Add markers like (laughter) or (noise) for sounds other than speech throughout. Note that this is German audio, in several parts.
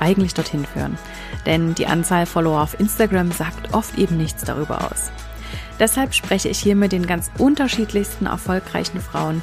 eigentlich dorthin führen. Denn die Anzahl Follower auf Instagram sagt oft eben nichts darüber aus. Deshalb spreche ich hier mit den ganz unterschiedlichsten erfolgreichen Frauen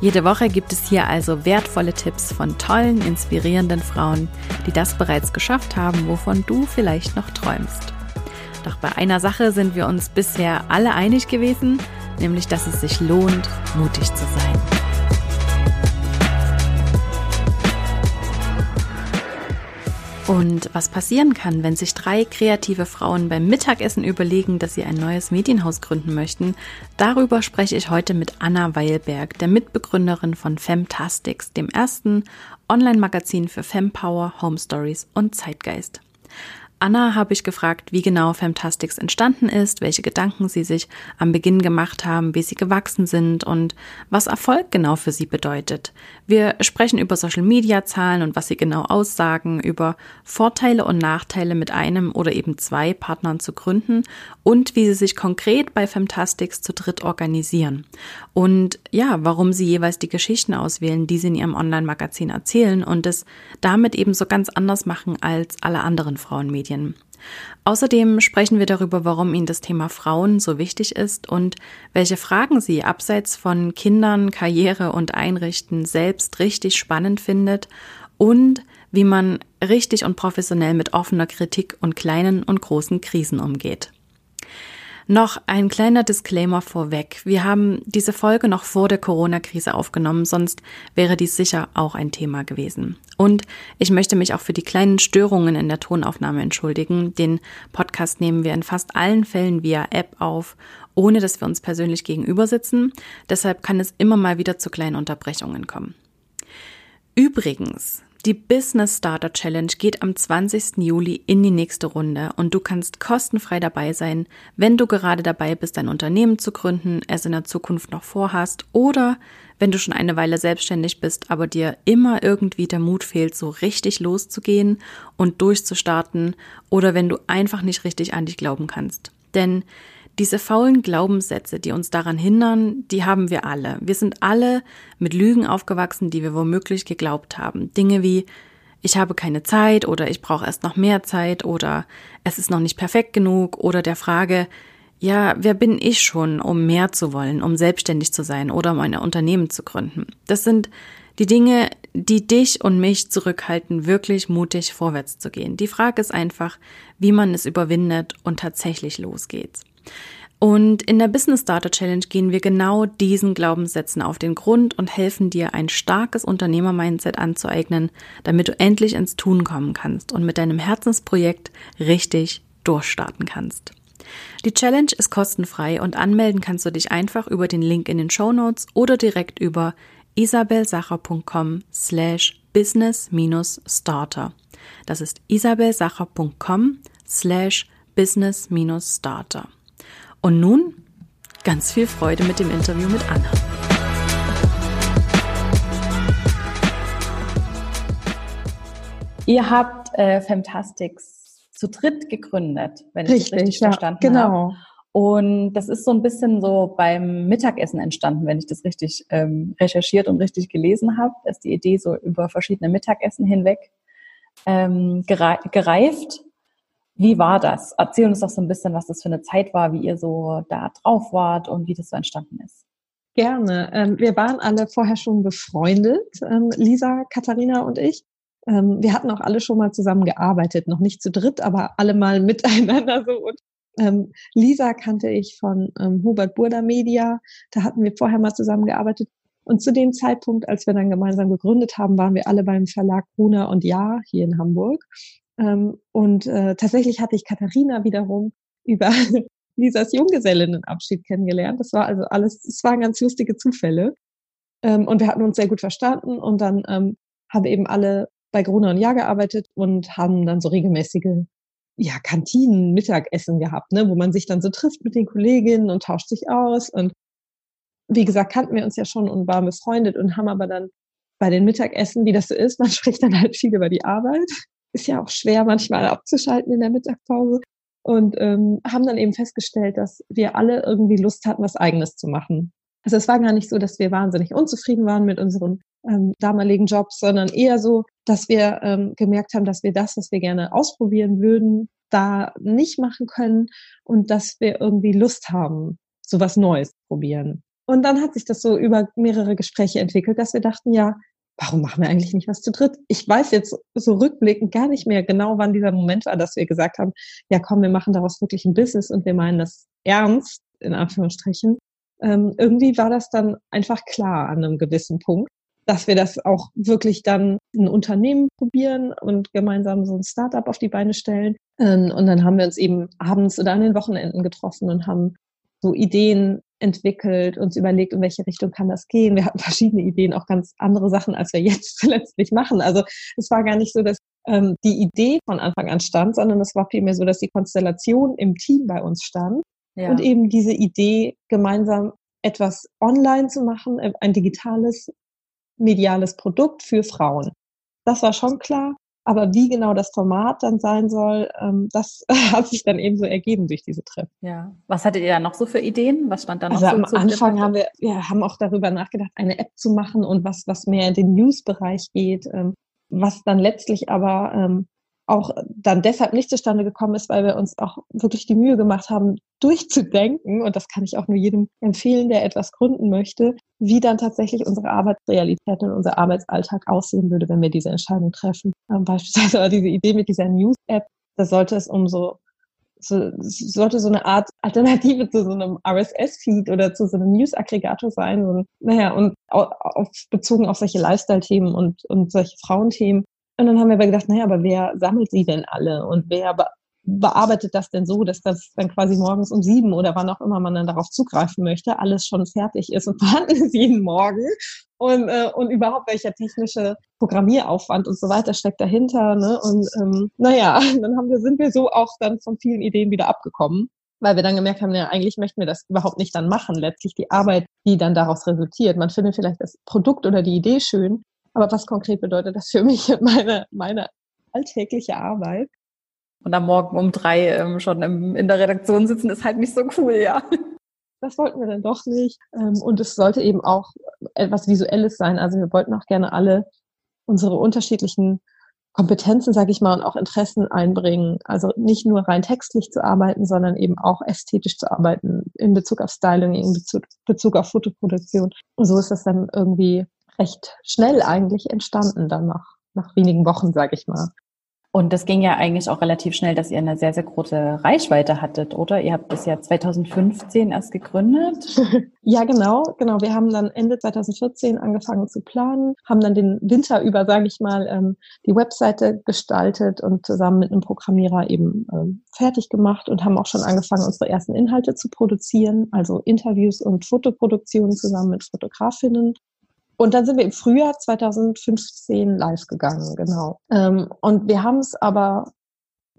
Jede Woche gibt es hier also wertvolle Tipps von tollen, inspirierenden Frauen, die das bereits geschafft haben, wovon du vielleicht noch träumst. Doch bei einer Sache sind wir uns bisher alle einig gewesen, nämlich dass es sich lohnt, mutig zu sein. Und was passieren kann, wenn sich drei kreative Frauen beim Mittagessen überlegen, dass sie ein neues Medienhaus gründen möchten, darüber spreche ich heute mit Anna Weilberg, der Mitbegründerin von Femtastics, dem ersten Online-Magazin für Fempower, Home Stories und Zeitgeist. Anna habe ich gefragt, wie genau Femtastics entstanden ist, welche Gedanken sie sich am Beginn gemacht haben, wie sie gewachsen sind und was Erfolg genau für sie bedeutet. Wir sprechen über Social-Media-Zahlen und was sie genau aussagen, über Vorteile und Nachteile mit einem oder eben zwei Partnern zu gründen und wie sie sich konkret bei Femtastics zu dritt organisieren. Und ja, warum sie jeweils die Geschichten auswählen, die sie in ihrem Online-Magazin erzählen und es damit eben so ganz anders machen als alle anderen Frauenmedien. Medien. Außerdem sprechen wir darüber, warum Ihnen das Thema Frauen so wichtig ist und welche Fragen Sie abseits von Kindern, Karriere und Einrichten selbst richtig spannend findet und wie man richtig und professionell mit offener Kritik und kleinen und großen Krisen umgeht. Noch ein kleiner Disclaimer vorweg. Wir haben diese Folge noch vor der Corona-Krise aufgenommen, sonst wäre dies sicher auch ein Thema gewesen. Und ich möchte mich auch für die kleinen Störungen in der Tonaufnahme entschuldigen. Den Podcast nehmen wir in fast allen Fällen via App auf, ohne dass wir uns persönlich gegenüber sitzen. Deshalb kann es immer mal wieder zu kleinen Unterbrechungen kommen. Übrigens, die Business Starter Challenge geht am 20. Juli in die nächste Runde und du kannst kostenfrei dabei sein, wenn du gerade dabei bist, ein Unternehmen zu gründen, es in der Zukunft noch vorhast oder wenn du schon eine Weile selbstständig bist, aber dir immer irgendwie der Mut fehlt, so richtig loszugehen und durchzustarten oder wenn du einfach nicht richtig an dich glauben kannst. Denn diese faulen Glaubenssätze, die uns daran hindern, die haben wir alle. Wir sind alle mit Lügen aufgewachsen, die wir womöglich geglaubt haben. Dinge wie ich habe keine Zeit oder ich brauche erst noch mehr Zeit oder es ist noch nicht perfekt genug oder der Frage, ja, wer bin ich schon, um mehr zu wollen, um selbstständig zu sein oder um ein Unternehmen zu gründen? Das sind die Dinge, die dich und mich zurückhalten, wirklich mutig vorwärts zu gehen. Die Frage ist einfach, wie man es überwindet und tatsächlich losgeht. Und in der Business Starter Challenge gehen wir genau diesen Glaubenssätzen auf den Grund und helfen dir, ein starkes Unternehmer-Mindset anzueignen, damit du endlich ins Tun kommen kannst und mit deinem Herzensprojekt richtig durchstarten kannst. Die Challenge ist kostenfrei und anmelden kannst du dich einfach über den Link in den Show Notes oder direkt über isabelsacher.com slash business-starter. Das ist isabelsacher.com slash business-starter. Und nun ganz viel Freude mit dem Interview mit Anna. Ihr habt äh, Femtastics zu dritt gegründet, wenn ich richtig, das richtig ja, verstanden genau. habe. Und das ist so ein bisschen so beim Mittagessen entstanden, wenn ich das richtig ähm, recherchiert und richtig gelesen habe. Da ist die Idee so über verschiedene Mittagessen hinweg ähm, gereift. Wie war das? Erzähl uns doch so ein bisschen, was das für eine Zeit war, wie ihr so da drauf wart und wie das so entstanden ist. Gerne. Ähm, wir waren alle vorher schon befreundet, ähm, Lisa, Katharina und ich. Ähm, wir hatten auch alle schon mal zusammen gearbeitet, noch nicht zu dritt, aber alle mal (laughs) miteinander so. Und Lisa kannte ich von Hubert Burda Media. Da hatten wir vorher mal zusammengearbeitet. Und zu dem Zeitpunkt, als wir dann gemeinsam gegründet haben, waren wir alle beim Verlag Gruner und Ja hier in Hamburg. Ähm, und äh, tatsächlich hatte ich Katharina wiederum über (laughs) Lisas Junggesellinnenabschied kennengelernt. Das war also alles, es waren ganz lustige Zufälle. Ähm, und wir hatten uns sehr gut verstanden und dann ähm, haben eben alle bei Gruner und Ja gearbeitet und haben dann so regelmäßige ja, Kantinen, Mittagessen gehabt, ne, wo man sich dann so trifft mit den Kolleginnen und tauscht sich aus. Und wie gesagt, kannten wir uns ja schon und waren befreundet und haben aber dann bei den Mittagessen, wie das so ist, (laughs) man spricht dann halt viel über die Arbeit. Ist ja auch schwer, manchmal abzuschalten in der Mittagspause. Und ähm, haben dann eben festgestellt, dass wir alle irgendwie Lust hatten, was Eigenes zu machen. Also es war gar nicht so, dass wir wahnsinnig unzufrieden waren mit unseren ähm, damaligen Jobs, sondern eher so, dass wir ähm, gemerkt haben, dass wir das, was wir gerne ausprobieren würden, da nicht machen können und dass wir irgendwie Lust haben, so was Neues zu probieren. Und dann hat sich das so über mehrere Gespräche entwickelt, dass wir dachten, ja, warum machen wir eigentlich nicht was zu dritt? Ich weiß jetzt so rückblickend gar nicht mehr genau, wann dieser Moment war, dass wir gesagt haben, ja komm, wir machen daraus wirklich ein Business und wir meinen das ernst, in Anführungsstrichen. Ähm, irgendwie war das dann einfach klar an einem gewissen Punkt dass wir das auch wirklich dann ein Unternehmen probieren und gemeinsam so ein Startup auf die Beine stellen. Ähm, und dann haben wir uns eben abends oder an den Wochenenden getroffen und haben so Ideen entwickelt, uns überlegt, in welche Richtung kann das gehen. Wir hatten verschiedene Ideen, auch ganz andere Sachen, als wir jetzt (laughs) letztlich machen. Also es war gar nicht so, dass ähm, die Idee von Anfang an stand, sondern es war vielmehr so, dass die Konstellation im Team bei uns stand ja. und eben diese Idee, gemeinsam etwas online zu machen, äh, ein digitales mediales Produkt für Frauen. Das war schon klar. Aber wie genau das Format dann sein soll, ähm, das (laughs) hat sich dann eben so ergeben durch diese Treffen. Ja. Was hattet ihr da noch so für Ideen? Was stand da noch also so? Am Anfang haben wir, wir haben auch darüber nachgedacht, eine App zu machen und was, was mehr in den News-Bereich geht, ähm, was dann letztlich aber ähm, auch dann deshalb nicht zustande gekommen ist, weil wir uns auch wirklich die Mühe gemacht haben, durchzudenken, und das kann ich auch nur jedem empfehlen, der etwas gründen möchte, wie dann tatsächlich unsere Arbeitsrealität und unser Arbeitsalltag aussehen würde, wenn wir diese Entscheidung treffen. Ähm, beispielsweise (laughs) diese Idee mit dieser News-App, da sollte es um so so, sollte so eine Art Alternative zu so einem RSS-Feed oder zu so einem News-Aggregator sein. Und, naja, und auf, bezogen auf solche Lifestyle-Themen und, und solche Frauenthemen. Und dann haben wir aber gedacht, naja, aber wer sammelt sie denn alle und wer be bearbeitet das denn so, dass das dann quasi morgens um sieben oder wann auch immer man dann darauf zugreifen möchte, alles schon fertig ist und (laughs) vorhanden ist jeden Morgen und, äh, und überhaupt welcher technische Programmieraufwand und so weiter steckt dahinter. Ne? Und ähm, naja, (laughs) dann haben wir, sind wir so auch dann von vielen Ideen wieder abgekommen weil wir dann gemerkt haben, ja, eigentlich möchten wir das überhaupt nicht dann machen. Letztlich die Arbeit, die dann daraus resultiert. Man findet vielleicht das Produkt oder die Idee schön, aber was konkret bedeutet das für mich meine, meine alltägliche Arbeit? Und am Morgen um drei ähm, schon im, in der Redaktion sitzen, ist halt nicht so cool, ja. Das wollten wir dann doch nicht. Ähm, und es sollte eben auch etwas Visuelles sein. Also wir wollten auch gerne alle unsere unterschiedlichen Kompetenzen, sage ich mal, und auch Interessen einbringen. Also nicht nur rein textlich zu arbeiten, sondern eben auch ästhetisch zu arbeiten in Bezug auf Styling, in Bezug, Bezug auf Fotoproduktion. Und so ist das dann irgendwie recht schnell eigentlich entstanden dann nach, nach wenigen Wochen, sage ich mal. Und das ging ja eigentlich auch relativ schnell, dass ihr eine sehr, sehr große Reichweite hattet, oder? Ihr habt das ja 2015 erst gegründet. (laughs) ja, genau, genau. Wir haben dann Ende 2014 angefangen zu planen, haben dann den Winter über, sage ich mal, ähm, die Webseite gestaltet und zusammen mit einem Programmierer eben ähm, fertig gemacht und haben auch schon angefangen, unsere ersten Inhalte zu produzieren, also Interviews und Fotoproduktionen zusammen mit Fotografinnen und dann sind wir im Frühjahr 2015 live gegangen, genau. Ähm, und wir haben es aber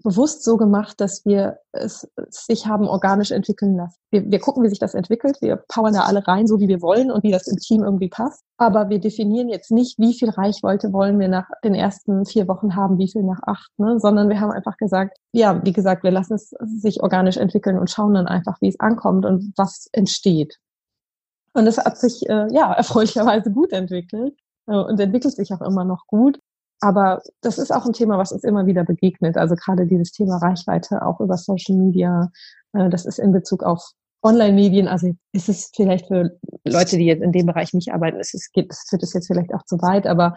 bewusst so gemacht, dass wir es, sich haben organisch entwickeln lassen. Wir, wir gucken, wie sich das entwickelt. Wir powern da alle rein, so wie wir wollen und wie das im Team irgendwie passt. Aber wir definieren jetzt nicht, wie viel Reichweite wollen wir nach den ersten vier Wochen haben, wie viel nach acht, ne? sondern wir haben einfach gesagt, ja, wie gesagt, wir lassen es sich organisch entwickeln und schauen dann einfach, wie es ankommt und was entsteht. Und es hat sich äh, ja (laughs) erfreulicherweise gut entwickelt äh, und entwickelt sich auch immer noch gut. Aber das ist auch ein Thema, was uns immer wieder begegnet. Also gerade dieses Thema Reichweite auch über Social Media. Äh, das ist in Bezug auf Online-Medien. Also ist es vielleicht für Leute, die jetzt in dem Bereich nicht arbeiten, ist es geht, führt es jetzt vielleicht auch zu weit. Aber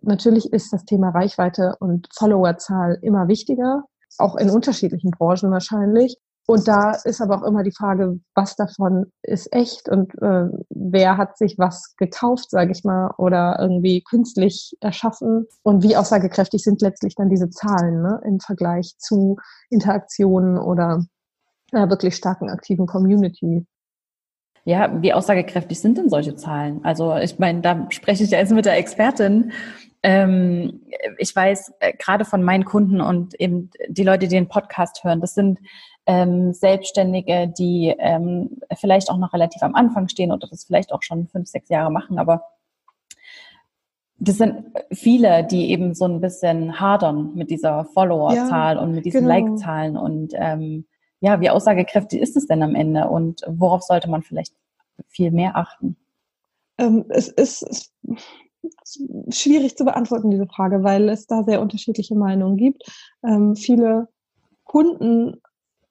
natürlich ist das Thema Reichweite und Followerzahl immer wichtiger, auch in unterschiedlichen Branchen wahrscheinlich. Und da ist aber auch immer die Frage, was davon ist echt und äh, wer hat sich was gekauft, sage ich mal, oder irgendwie künstlich erschaffen und wie aussagekräftig sind letztlich dann diese Zahlen ne, im Vergleich zu Interaktionen oder einer wirklich starken aktiven Community. Ja, wie aussagekräftig sind denn solche Zahlen? Also ich meine, da spreche ich ja jetzt mit der Expertin. Ähm, ich weiß äh, gerade von meinen Kunden und eben die Leute, die den Podcast hören, das sind ähm, Selbstständige, die ähm, vielleicht auch noch relativ am Anfang stehen oder das vielleicht auch schon fünf, sechs Jahre machen, aber das sind viele, die eben so ein bisschen hadern mit dieser Follower-Zahl ja, und mit diesen genau. Like-Zahlen und ähm, ja, wie aussagekräftig ist es denn am Ende und worauf sollte man vielleicht viel mehr achten? Ähm, es ist schwierig zu beantworten, diese Frage, weil es da sehr unterschiedliche Meinungen gibt. Ähm, viele Kunden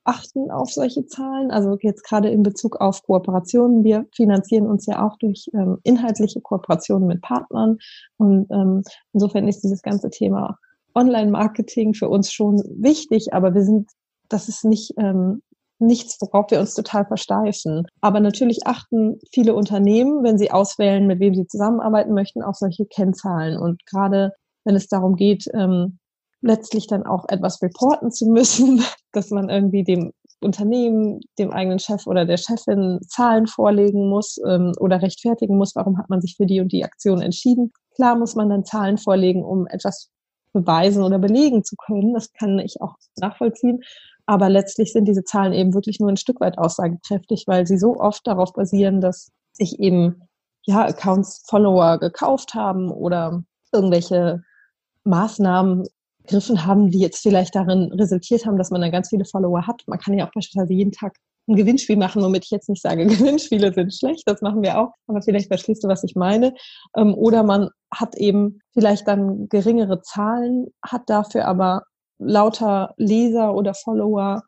achten auf solche Zahlen. Also jetzt gerade in Bezug auf Kooperationen. Wir finanzieren uns ja auch durch ähm, inhaltliche Kooperationen mit Partnern. Und ähm, insofern ist dieses ganze Thema Online-Marketing für uns schon wichtig, aber wir sind, das ist nicht ähm, nichts, worauf wir uns total versteifen. Aber natürlich achten viele Unternehmen, wenn sie auswählen, mit wem sie zusammenarbeiten möchten, auf solche Kennzahlen. Und gerade wenn es darum geht, ähm, letztlich dann auch etwas reporten zu müssen, (laughs) dass man irgendwie dem Unternehmen, dem eigenen Chef oder der Chefin Zahlen vorlegen muss ähm, oder rechtfertigen muss, warum hat man sich für die und die Aktion entschieden. Klar muss man dann Zahlen vorlegen, um etwas beweisen oder belegen zu können. Das kann ich auch nachvollziehen. Aber letztlich sind diese Zahlen eben wirklich nur ein Stück weit aussagekräftig, weil sie so oft darauf basieren, dass sich eben ja Accounts Follower gekauft haben oder irgendwelche Maßnahmen gegriffen haben, die jetzt vielleicht darin resultiert haben, dass man dann ganz viele Follower hat. Man kann ja auch beispielsweise jeden Tag ein Gewinnspiel machen, womit ich jetzt nicht sage, (laughs) Gewinnspiele sind schlecht, das machen wir auch, aber vielleicht verstehst du, was ich meine. Ähm, oder man hat eben vielleicht dann geringere Zahlen, hat dafür aber lauter Leser oder Follower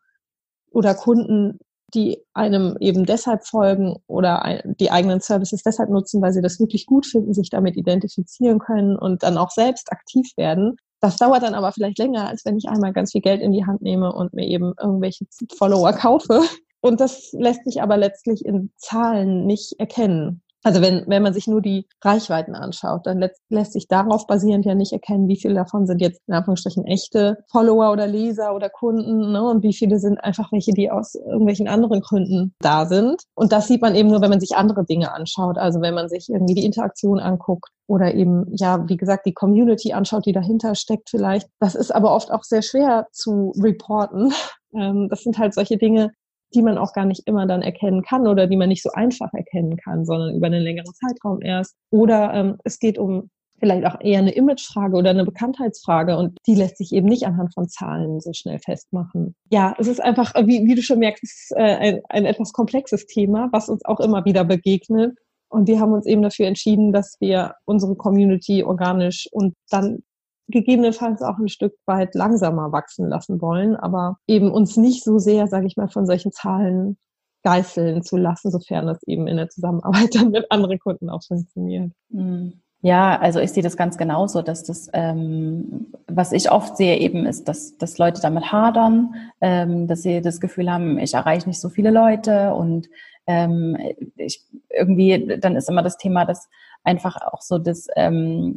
oder Kunden, die einem eben deshalb folgen oder die eigenen Services deshalb nutzen, weil sie das wirklich gut finden, sich damit identifizieren können und dann auch selbst aktiv werden. Das dauert dann aber vielleicht länger, als wenn ich einmal ganz viel Geld in die Hand nehme und mir eben irgendwelche Follower kaufe. Und das lässt sich aber letztlich in Zahlen nicht erkennen. Also wenn, wenn man sich nur die Reichweiten anschaut, dann lässt, lässt sich darauf basierend ja nicht erkennen, wie viele davon sind jetzt in Anführungsstrichen echte Follower oder Leser oder Kunden ne? und wie viele sind einfach welche, die aus irgendwelchen anderen Gründen da sind. Und das sieht man eben nur, wenn man sich andere Dinge anschaut. Also wenn man sich irgendwie die Interaktion anguckt oder eben, ja, wie gesagt, die Community anschaut, die dahinter steckt vielleicht. Das ist aber oft auch sehr schwer zu reporten. Ähm, das sind halt solche Dinge, die man auch gar nicht immer dann erkennen kann oder die man nicht so einfach erkennen kann, sondern über einen längeren Zeitraum erst. Oder ähm, es geht um vielleicht auch eher eine Imagefrage oder eine Bekanntheitsfrage und die lässt sich eben nicht anhand von Zahlen so schnell festmachen. Ja, es ist einfach, wie, wie du schon merkst, es ist äh, ein, ein etwas komplexes Thema, was uns auch immer wieder begegnet. Und wir haben uns eben dafür entschieden, dass wir unsere Community organisch und dann gegebenenfalls auch ein Stück weit langsamer wachsen lassen wollen, aber eben uns nicht so sehr, sage ich mal, von solchen Zahlen geißeln zu lassen, sofern das eben in der Zusammenarbeit (laughs) dann mit anderen Kunden auch funktioniert. Mhm. Ja, also ich sehe das ganz genauso, dass das, ähm, was ich oft sehe eben ist, dass, dass Leute damit hadern, ähm, dass sie das Gefühl haben, ich erreiche nicht so viele Leute und ähm, ich irgendwie, dann ist immer das Thema, dass einfach auch so das, ähm,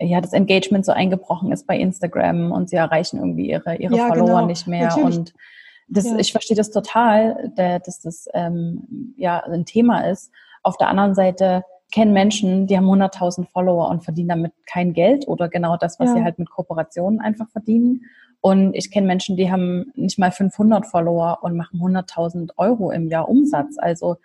ja, das Engagement so eingebrochen ist bei Instagram und sie erreichen irgendwie ihre, ihre ja, Follower genau. nicht mehr. Natürlich. Und das, ja. ich verstehe das total, dass das ähm, ja ein Thema ist. Auf der anderen Seite kennen Menschen, die haben 100.000 Follower und verdienen damit kein Geld oder genau das, was ja. sie halt mit Kooperationen einfach verdienen. Und ich kenne Menschen, die haben nicht mal 500 Follower und machen 100.000 Euro im Jahr Umsatz. Also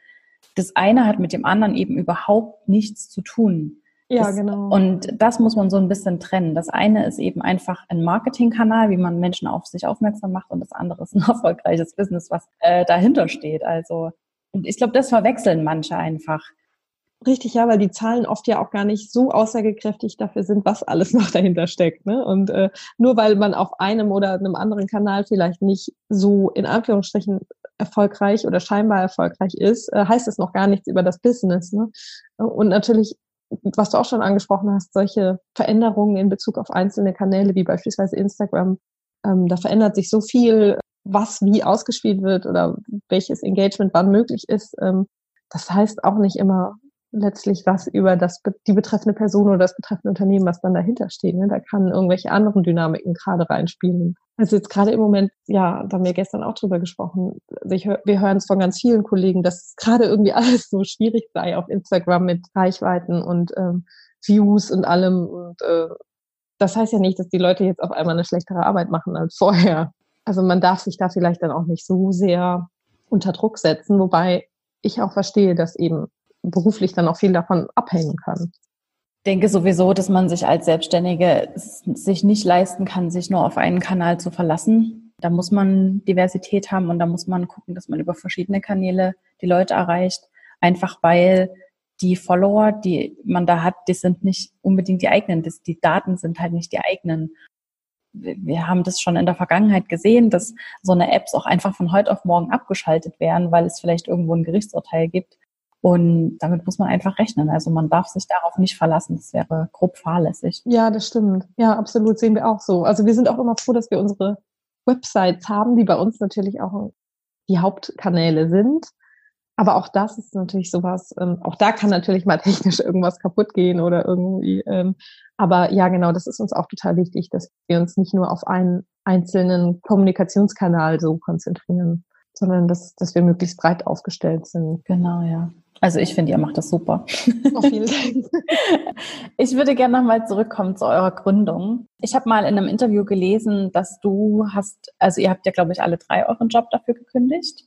das eine hat mit dem anderen eben überhaupt nichts zu tun. Ja, das, genau. Und das muss man so ein bisschen trennen. Das eine ist eben einfach ein Marketingkanal, wie man Menschen auf sich aufmerksam macht, und das andere ist ein (laughs) erfolgreiches Business, was äh, dahinter steht. Also, und ich glaube, das verwechseln manche einfach. Richtig, ja, weil die Zahlen oft ja auch gar nicht so aussagekräftig dafür sind, was alles noch dahinter steckt. Ne? Und äh, nur weil man auf einem oder einem anderen Kanal vielleicht nicht so in Anführungsstrichen erfolgreich oder scheinbar erfolgreich ist, äh, heißt es noch gar nichts über das Business. Ne? Und natürlich was du auch schon angesprochen hast, solche Veränderungen in Bezug auf einzelne Kanäle wie beispielsweise Instagram, ähm, da verändert sich so viel was wie ausgespielt wird oder welches Engagement wann möglich ist, ähm, das heißt auch nicht immer letztlich was über das, die betreffende Person oder das betreffende Unternehmen, was dann dahinter steht. Ne? Da kann irgendwelche anderen Dynamiken gerade reinspielen. Also jetzt gerade im Moment, ja, da haben wir gestern auch drüber gesprochen. Also wir hören es von ganz vielen Kollegen, dass gerade irgendwie (laughs) alles so schwierig sei auf Instagram mit Reichweiten und ähm, Views und allem. Und äh, das heißt ja nicht, dass die Leute jetzt auf einmal eine schlechtere Arbeit machen als vorher. Also man darf sich da vielleicht dann auch nicht so sehr unter Druck setzen, wobei ich auch verstehe, dass eben beruflich dann auch viel davon abhängen kann. Ich denke sowieso, dass man sich als Selbstständige sich nicht leisten kann, sich nur auf einen Kanal zu verlassen. Da muss man Diversität haben und da muss man gucken, dass man über verschiedene Kanäle die Leute erreicht. Einfach weil die Follower, die man da hat, die sind nicht unbedingt die eigenen. Die Daten sind halt nicht die eigenen. Wir haben das schon in der Vergangenheit gesehen, dass so eine Apps auch einfach von heute auf morgen abgeschaltet werden, weil es vielleicht irgendwo ein Gerichtsurteil gibt. Und damit muss man einfach rechnen. Also man darf sich darauf nicht verlassen. Das wäre grob fahrlässig. Ja, das stimmt. Ja, absolut. Sehen wir auch so. Also wir sind auch immer froh, dass wir unsere Websites haben, die bei uns natürlich auch die Hauptkanäle sind. Aber auch das ist natürlich sowas, ähm, auch da kann natürlich mal technisch irgendwas kaputt gehen oder irgendwie. Ähm, aber ja, genau, das ist uns auch total wichtig, dass wir uns nicht nur auf einen einzelnen Kommunikationskanal so konzentrieren, sondern dass, dass wir möglichst breit aufgestellt sind. Genau, ja. Also ich finde, ihr macht das super. Oh, vielen Dank. (laughs) Ich würde gerne nochmal zurückkommen zu eurer Gründung. Ich habe mal in einem Interview gelesen, dass du hast, also ihr habt ja, glaube ich, alle drei euren Job dafür gekündigt.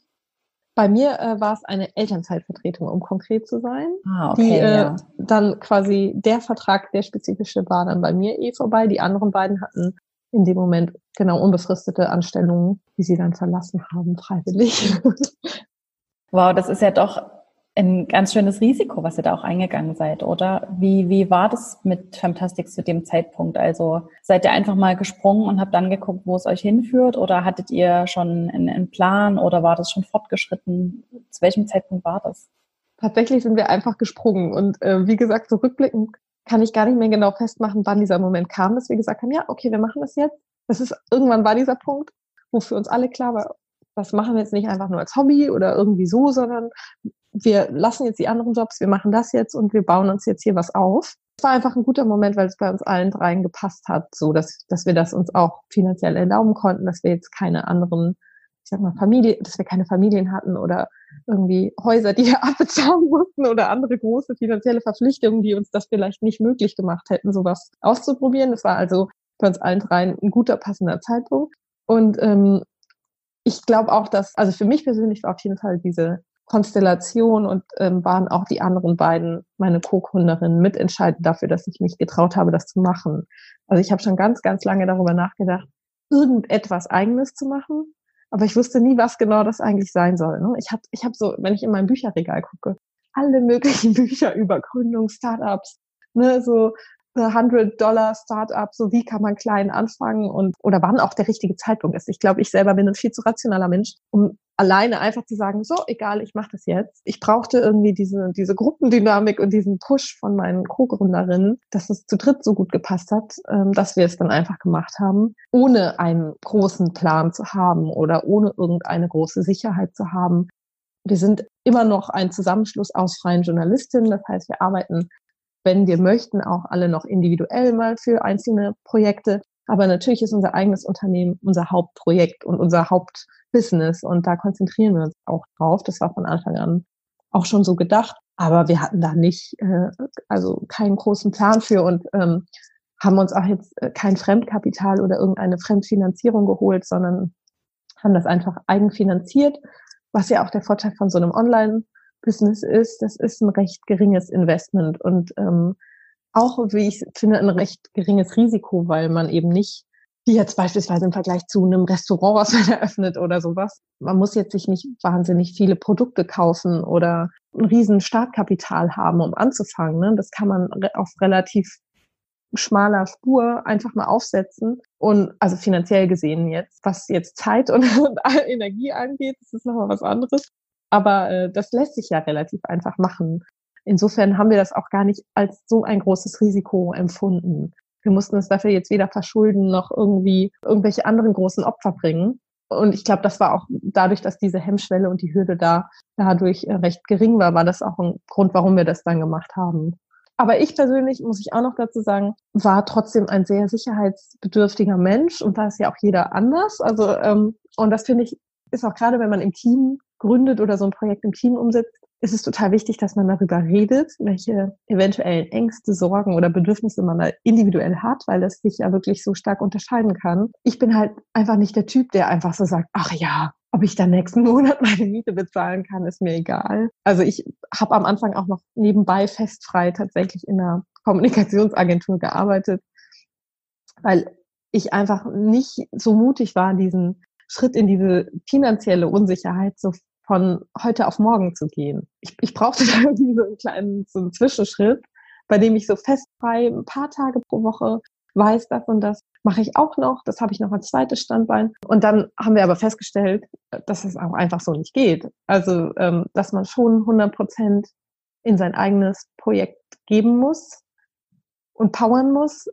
Bei mir äh, war es eine Elternzeitvertretung, um konkret zu sein. Ah, okay, die äh, ja. dann quasi der Vertrag, der spezifische, war dann bei mir eh vorbei. Die anderen beiden hatten in dem Moment genau unbefristete Anstellungen, die sie dann verlassen haben, freiwillig. (laughs) Wow, das ist ja doch ein ganz schönes Risiko, was ihr da auch eingegangen seid, oder? Wie, wie war das mit Fantastics zu dem Zeitpunkt? Also seid ihr einfach mal gesprungen und habt dann geguckt, wo es euch hinführt? Oder hattet ihr schon einen, einen Plan oder war das schon fortgeschritten? Zu welchem Zeitpunkt war das? Tatsächlich sind wir einfach gesprungen. Und äh, wie gesagt, zurückblickend kann ich gar nicht mehr genau festmachen, wann dieser Moment kam, dass wir gesagt haben, ja, okay, wir machen das jetzt. Das ist, irgendwann war dieser Punkt, wo für uns alle klar war, das machen wir jetzt nicht einfach nur als Hobby oder irgendwie so, sondern wir lassen jetzt die anderen Jobs, wir machen das jetzt und wir bauen uns jetzt hier was auf. Es war einfach ein guter Moment, weil es bei uns allen dreien gepasst hat, so dass, dass wir das uns auch finanziell erlauben konnten, dass wir jetzt keine anderen, ich sag mal, Familie, dass wir keine Familien hatten oder irgendwie Häuser, die (laughs) wir abbezahlen mussten oder andere große finanzielle Verpflichtungen, die uns das vielleicht nicht möglich gemacht hätten, sowas auszuprobieren. Das war also bei uns allen dreien ein guter, passender Zeitpunkt. Und ähm, ich glaube auch, dass, also für mich persönlich war auf jeden Fall diese Konstellation und ähm, waren auch die anderen beiden, meine Co-Gründerinnen, mitentscheidend dafür, dass ich mich getraut habe, das zu machen. Also ich habe schon ganz, ganz lange darüber nachgedacht, irgendetwas Eigenes zu machen, aber ich wusste nie, was genau das eigentlich sein soll. Ne? Ich habe ich hab so, wenn ich in mein Bücherregal gucke, alle möglichen (laughs) Bücher über Gründung, Startups, ne, so 100-Dollar-Startup, so wie kann man klein anfangen und oder wann auch der richtige Zeitpunkt ist. Ich glaube, ich selber bin ein viel zu rationaler Mensch, um alleine einfach zu sagen, so, egal, ich mache das jetzt. Ich brauchte irgendwie diese, diese Gruppendynamik und diesen Push von meinen Co-Gründerinnen, dass es zu dritt so gut gepasst hat, ähm, dass wir es dann einfach gemacht haben, ohne einen großen Plan zu haben oder ohne irgendeine große Sicherheit zu haben. Wir sind immer noch ein Zusammenschluss aus freien Journalistinnen. Das heißt, wir arbeiten wenn wir möchten, auch alle noch individuell mal für einzelne Projekte. Aber natürlich ist unser eigenes Unternehmen unser Hauptprojekt und unser Hauptbusiness. Und da konzentrieren wir uns auch drauf. Das war von Anfang an auch schon so gedacht. Aber wir hatten da nicht, äh, also keinen großen Plan für und ähm, haben uns auch jetzt äh, kein Fremdkapital oder irgendeine Fremdfinanzierung geholt, sondern haben das einfach eigenfinanziert, was ja auch der Vorteil von so einem Online- Business ist, das ist ein recht geringes Investment und ähm, auch, wie ich finde, ein recht geringes Risiko, weil man eben nicht, wie jetzt beispielsweise im Vergleich zu einem Restaurant, was man (laughs) eröffnet oder sowas, man muss jetzt sich nicht wahnsinnig viele Produkte kaufen oder ein riesen Startkapital haben, um anzufangen. Ne? Das kann man auf relativ schmaler Spur einfach mal aufsetzen. Und also finanziell gesehen jetzt, was jetzt Zeit und, und (laughs) Energie angeht, das ist nochmal was anderes. Aber äh, das lässt sich ja relativ einfach machen. Insofern haben wir das auch gar nicht als so ein großes Risiko empfunden. Wir mussten es dafür jetzt weder verschulden noch irgendwie irgendwelche anderen großen Opfer bringen. und ich glaube, das war auch dadurch, dass diese Hemmschwelle und die Hürde da dadurch äh, recht gering war, war das auch ein Grund, warum wir das dann gemacht haben. Aber ich persönlich, muss ich auch noch dazu sagen, war trotzdem ein sehr sicherheitsbedürftiger Mensch und da ist ja auch jeder anders. Also, ähm, und das finde ich, ist auch gerade, wenn man im Team gründet oder so ein Projekt im Team umsetzt, ist es total wichtig, dass man darüber redet, welche eventuellen Ängste, Sorgen oder Bedürfnisse man da individuell hat, weil das sich ja wirklich so stark unterscheiden kann. Ich bin halt einfach nicht der Typ, der einfach so sagt, ach ja, ob ich dann nächsten (laughs) Monat meine Miete bezahlen kann, ist mir egal. Also ich habe am Anfang auch noch nebenbei festfrei tatsächlich in einer Kommunikationsagentur gearbeitet, weil ich einfach nicht so mutig war, diesen Schritt in diese finanzielle Unsicherheit so von heute auf morgen zu gehen. Ich, ich brauchte (laughs) da irgendwie so einen kleinen so einen Zwischenschritt, bei dem ich so festfrei ein paar Tage pro Woche weiß, das und das mache ich auch noch. Das habe ich noch als zweites Standbein. Und dann haben wir aber festgestellt, dass es auch einfach so nicht geht. Also, ähm, dass man schon 100 Prozent in sein eigenes Projekt geben muss und powern muss,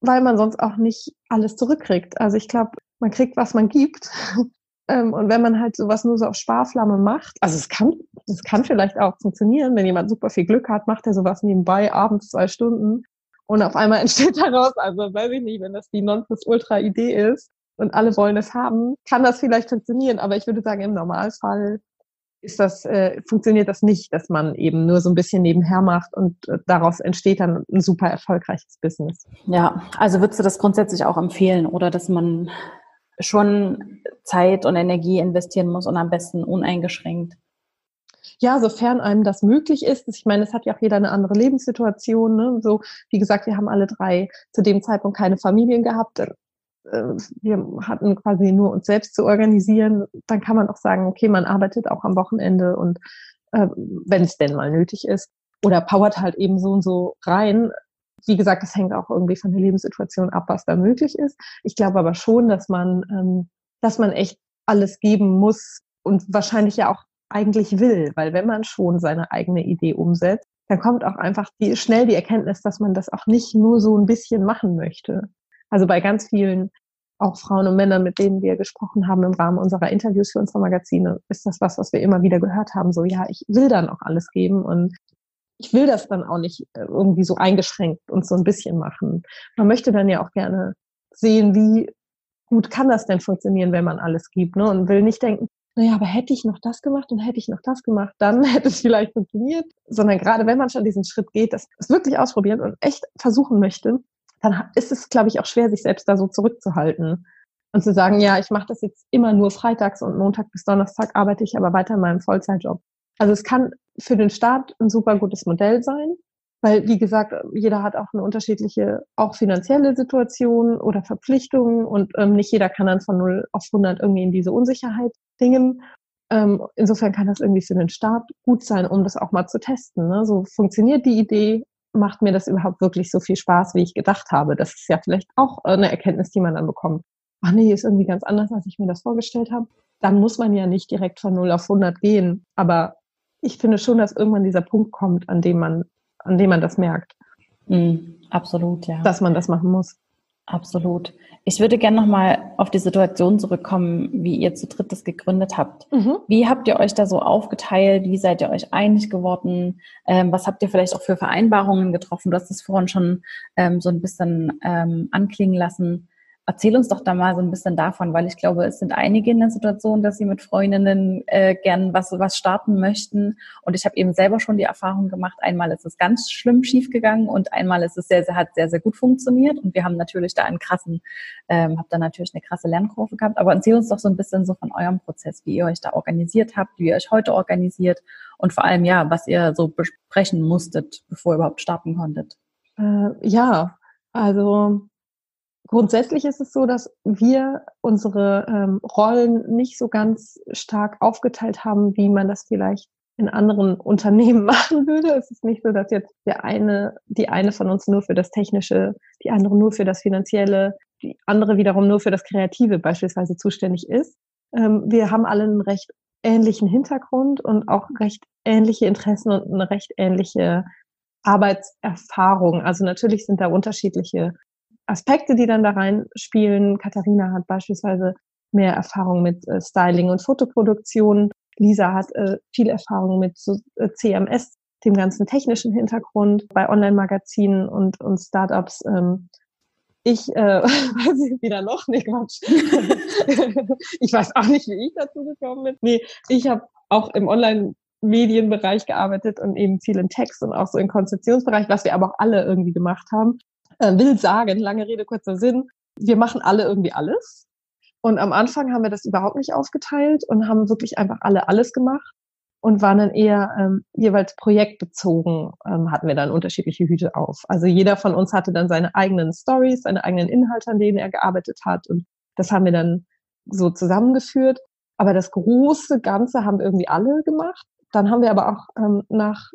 weil man sonst auch nicht alles zurückkriegt. Also ich glaube, man kriegt, was man gibt. (laughs) Ähm, und wenn man halt sowas nur so auf Sparflamme macht, also es kann, es kann vielleicht auch funktionieren, wenn jemand super viel Glück hat, macht er sowas nebenbei abends zwei Stunden und auf einmal (laughs) entsteht daraus, also weiß ich nicht, wenn das die Nonplusultra-Idee ist und alle wollen es haben, kann das vielleicht funktionieren. Aber ich würde sagen, im Normalfall ist das, äh, funktioniert das nicht, dass man eben nur so ein bisschen nebenher macht und äh, daraus entsteht dann ein super erfolgreiches Business. Ja, also würdest du das grundsätzlich auch empfehlen oder dass man schon Zeit und Energie investieren muss und am besten uneingeschränkt. Ja, sofern einem das möglich ist. Ich meine, es hat ja auch jeder eine andere Lebenssituation. Ne? So, wie gesagt, wir haben alle drei zu dem Zeitpunkt keine Familien gehabt. Äh, wir hatten quasi nur uns selbst zu organisieren. Dann kann man auch sagen, okay, man arbeitet auch am Wochenende und äh, wenn es denn mal nötig ist. Oder powert halt eben so und so rein wie gesagt, das hängt auch irgendwie von der Lebenssituation ab, was da möglich ist. Ich glaube aber schon, dass man, ähm, dass man echt alles geben muss und wahrscheinlich ja auch eigentlich will, weil wenn man schon seine eigene Idee umsetzt, dann kommt auch einfach die, schnell die Erkenntnis, dass man das auch nicht nur so ein bisschen machen möchte. Also bei ganz vielen auch Frauen und Männern, mit denen wir gesprochen haben im Rahmen unserer Interviews für unsere Magazine, ist das was, was wir immer wieder gehört haben. So, ja, ich will dann auch alles geben und ich will das dann auch nicht äh, irgendwie so eingeschränkt und so ein bisschen machen. Man möchte dann ja auch gerne sehen, wie gut kann das denn funktionieren, wenn man alles gibt, ne? Und will nicht denken, naja, aber hätte ich noch das gemacht und hätte ich noch das gemacht, dann (laughs) hätte es vielleicht funktioniert. Sondern gerade wenn man schon diesen Schritt geht, das, wirklich ausprobieren und echt versuchen möchte, dann ist es, glaube ich, auch schwer, sich selbst da so zurückzuhalten und zu sagen, ja, ich mache das jetzt immer nur freitags und Montag bis Donnerstag arbeite ich aber weiter in meinem Vollzeitjob. Also es kann für den Staat ein super gutes Modell sein, weil, wie gesagt, jeder hat auch eine unterschiedliche, auch finanzielle Situation oder Verpflichtungen und ähm, nicht jeder kann dann von 0 auf 100 irgendwie in diese Unsicherheit dingen. Ähm, insofern kann das irgendwie für den Staat gut sein, um das auch mal zu testen. Ne? So funktioniert die Idee, macht mir das überhaupt wirklich so viel Spaß, wie ich gedacht habe. Das ist ja vielleicht auch eine Erkenntnis, die man dann bekommt. Ach nee, ist irgendwie ganz anders, als ich mir das vorgestellt habe. Dann muss man ja nicht direkt von 0 auf 100 gehen. Aber ich finde schon, dass irgendwann dieser Punkt kommt, an dem man, an dem man das merkt. Mm, absolut, ja. Dass man das machen muss. Absolut. Ich würde gerne nochmal auf die Situation zurückkommen, wie ihr zu dritt das gegründet habt. Mhm. Wie habt ihr euch da so aufgeteilt? Wie seid ihr euch einig geworden? Ähm, was habt ihr vielleicht auch für Vereinbarungen getroffen? Du hast es vorhin schon ähm, so ein bisschen ähm, anklingen lassen. Erzähl uns doch da mal so ein bisschen davon, weil ich glaube, es sind einige in der Situation, dass sie mit Freundinnen äh, gern was, was starten möchten. Und ich habe eben selber schon die Erfahrung gemacht, einmal ist es ganz schlimm schiefgegangen und einmal ist es sehr, sehr, hat sehr, sehr gut funktioniert. Und wir haben natürlich da einen krassen, ähm, habt da natürlich eine krasse Lernkurve gehabt. Aber erzähl uns doch so ein bisschen so von eurem Prozess, wie ihr euch da organisiert habt, wie ihr euch heute organisiert und vor allem ja, was ihr so besprechen musstet, bevor ihr überhaupt starten konntet. Äh, ja, also Grundsätzlich ist es so, dass wir unsere ähm, Rollen nicht so ganz stark aufgeteilt haben, wie man das vielleicht in anderen (laughs) Unternehmen machen würde. Es ist nicht so, dass jetzt der eine, die eine von uns nur für das Technische, die andere nur für das Finanzielle, die andere wiederum nur für das Kreative beispielsweise zuständig ist. Ähm, wir haben alle einen recht ähnlichen Hintergrund und auch recht ähnliche Interessen und eine recht ähnliche Arbeitserfahrung. Also natürlich sind da unterschiedliche Aspekte, die dann da reinspielen. Katharina hat beispielsweise mehr Erfahrung mit äh, Styling und Fotoproduktion. Lisa hat äh, viel Erfahrung mit äh, CMS, dem ganzen technischen Hintergrund bei Online-Magazinen und, und Startups. Ähm, ich äh, (laughs) weiß ich wieder noch nicht, Quatsch. (laughs) ich weiß auch nicht, wie ich dazu gekommen bin. Nee, ich habe auch im Online-Medienbereich gearbeitet und eben viel in Text und auch so im Konzeptionsbereich, was wir aber auch alle irgendwie gemacht haben. Äh, will sagen, lange Rede, kurzer Sinn, wir machen alle irgendwie alles. Und am Anfang haben wir das überhaupt nicht aufgeteilt und haben wirklich einfach alle alles gemacht und waren dann eher ähm, jeweils projektbezogen, ähm, hatten wir dann unterschiedliche Hüte auf. Also jeder von uns hatte dann seine eigenen Stories, seine eigenen Inhalte, an denen er gearbeitet hat und das haben wir dann so zusammengeführt. Aber das große Ganze haben irgendwie alle gemacht. Dann haben wir aber auch ähm, nach,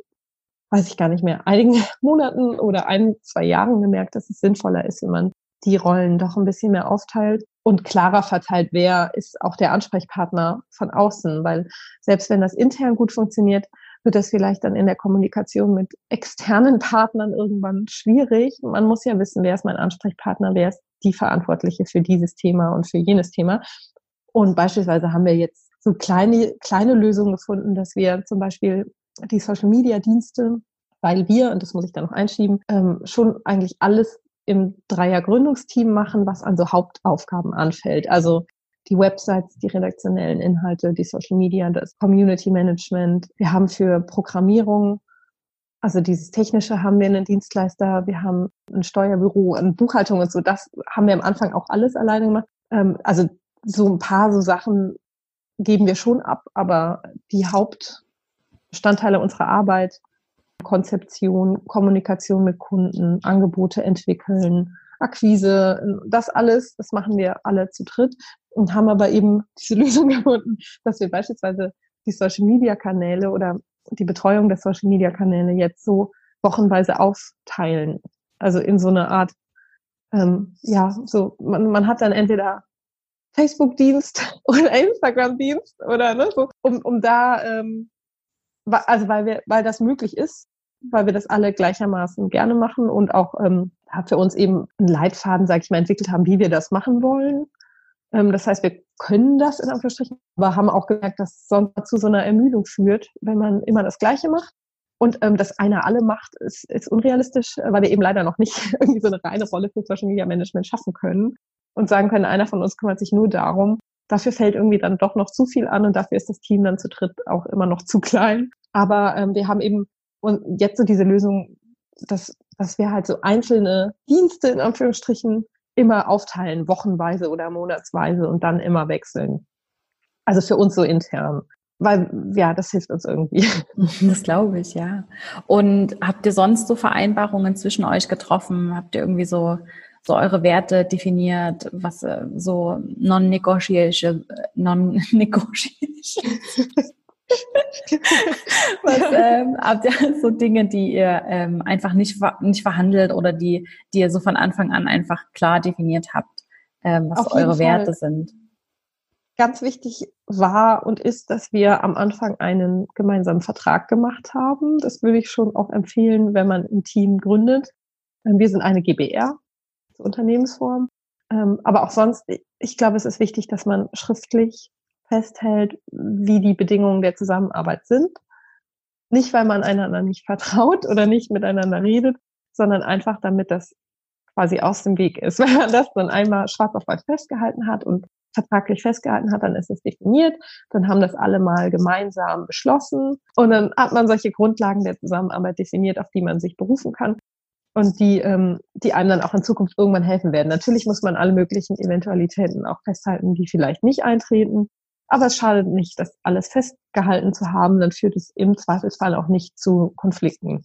weiß ich gar nicht mehr, einigen (laughs) Monaten oder ein, zwei Jahren gemerkt, dass es sinnvoller ist, wenn man die Rollen doch ein bisschen mehr aufteilt und klarer verteilt, wer ist auch der Ansprechpartner von außen, weil selbst wenn das intern gut funktioniert, wird das vielleicht dann in der Kommunikation mit externen Partnern irgendwann schwierig. Man muss ja wissen, wer ist mein Ansprechpartner, wer ist die Verantwortliche für dieses Thema und für jenes Thema. Und beispielsweise haben wir jetzt so kleine, kleine Lösungen gefunden, dass wir zum Beispiel die Social Media Dienste, weil wir, und das muss ich da noch einschieben, ähm, schon eigentlich alles im Dreier-Gründungsteam machen, was an so Hauptaufgaben anfällt. Also die Websites, die redaktionellen Inhalte, die Social Media, das Community Management. Wir haben für Programmierung, also dieses Technische haben wir einen Dienstleister, wir haben ein Steuerbüro, eine Buchhaltung und so. Das haben wir am Anfang auch alles alleine gemacht. Ähm, also so ein paar so Sachen geben wir schon ab, aber die Hauptbestandteile unserer Arbeit Konzeption, Kommunikation mit Kunden, Angebote entwickeln, Akquise, das alles, das machen wir alle zu dritt und haben aber eben diese (laughs) Lösung gefunden, dass wir beispielsweise die Social Media Kanäle oder die Betreuung der Social Media Kanäle jetzt so wochenweise aufteilen. Also in so eine Art, ähm, ja, so, man, man hat dann entweder Facebook-Dienst (laughs) oder Instagram-Dienst oder ne, so, um, um da ähm, also weil wir, weil das möglich ist, weil wir das alle gleichermaßen gerne machen und auch ähm, für uns eben einen Leitfaden, sage ich mal, entwickelt haben, wie wir das machen wollen. Ähm, das heißt, wir können das in Anführungsstrichen, aber haben auch gemerkt, dass es sonst zu so einer Ermüdung führt, wenn man immer das Gleiche macht. Und ähm, dass einer alle macht, ist, ist unrealistisch, weil wir eben leider noch nicht (laughs) irgendwie so eine reine Rolle für Social Media Management schaffen können und sagen können, einer von uns kümmert sich nur darum, Dafür fällt irgendwie dann doch noch zu viel an und dafür ist das Team dann zu dritt auch immer noch zu klein. Aber ähm, wir haben eben und jetzt so diese Lösung, dass, dass wir halt so einzelne Dienste in Anführungsstrichen immer aufteilen, wochenweise oder monatsweise und dann immer wechseln. Also für uns so intern. Weil, ja, das hilft uns irgendwie. (laughs) Das glaube ich, ja. Und habt ihr sonst so Vereinbarungen zwischen euch getroffen? Habt ihr irgendwie so so eure Werte definiert, was äh, so non-negotiable, non-negotiable. (laughs) was ähm, habt ihr so Dinge, die ihr ähm, einfach nicht, nicht verhandelt oder die, die ihr so von Anfang an einfach klar definiert habt, ähm, was eure Werte sind? Ganz wichtig war und ist, dass wir am Anfang einen gemeinsamen Vertrag gemacht haben. Das würde ich schon auch empfehlen, wenn man ein Team gründet. Ähm, wir sind eine GBR, Unternehmensform. Ähm, aber auch sonst, ich glaube, es ist wichtig, dass man schriftlich festhält, wie die Bedingungen der Zusammenarbeit sind. Nicht, weil man einander nicht vertraut oder nicht miteinander redet, sondern einfach, damit das quasi aus dem Weg ist. (laughs) Wenn man das dann einmal schwarz auf weiß festgehalten hat und vertraglich festgehalten hat, dann ist es definiert. Dann haben das alle mal gemeinsam beschlossen und dann hat man solche Grundlagen der Zusammenarbeit definiert, auf die man sich berufen kann und die, ähm, die einem dann auch in Zukunft irgendwann helfen werden. Natürlich muss man alle möglichen Eventualitäten auch festhalten, die vielleicht nicht eintreten. Aber es schadet nicht, das alles festgehalten zu haben. Dann führt es im Zweifelsfall auch nicht zu Konflikten.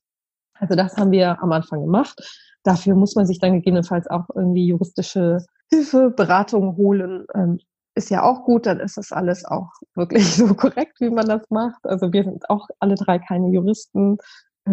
Also das haben wir am Anfang gemacht. Dafür muss man sich dann gegebenenfalls auch irgendwie juristische Hilfe, Beratung holen. Ähm, ist ja auch gut, dann ist das alles auch wirklich (laughs) so korrekt, wie man das macht. Also wir sind auch alle drei keine Juristen,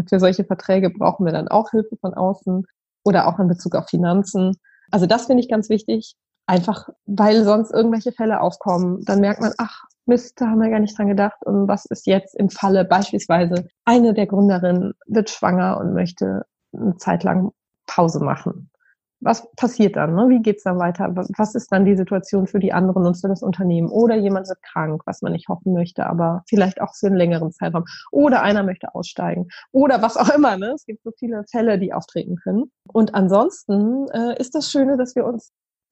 für solche Verträge brauchen wir dann auch Hilfe von außen oder auch in Bezug auf Finanzen. Also das finde ich ganz wichtig, einfach weil sonst irgendwelche Fälle aufkommen. Dann merkt man, ach Mist, da haben wir gar nicht dran gedacht. Und was ist jetzt im Falle beispielsweise eine der Gründerinnen wird schwanger und möchte eine Zeit lang Pause machen. Was passiert dann? Ne? Wie geht's dann weiter? Was ist dann die Situation für die anderen und für das Unternehmen? Oder jemand wird krank, was man nicht hoffen möchte, aber vielleicht auch für einen längeren Zeitraum. Oder einer möchte aussteigen. Oder was auch immer. Ne? Es gibt so viele Fälle, die auftreten können. Und ansonsten äh, ist das Schöne, dass wir uns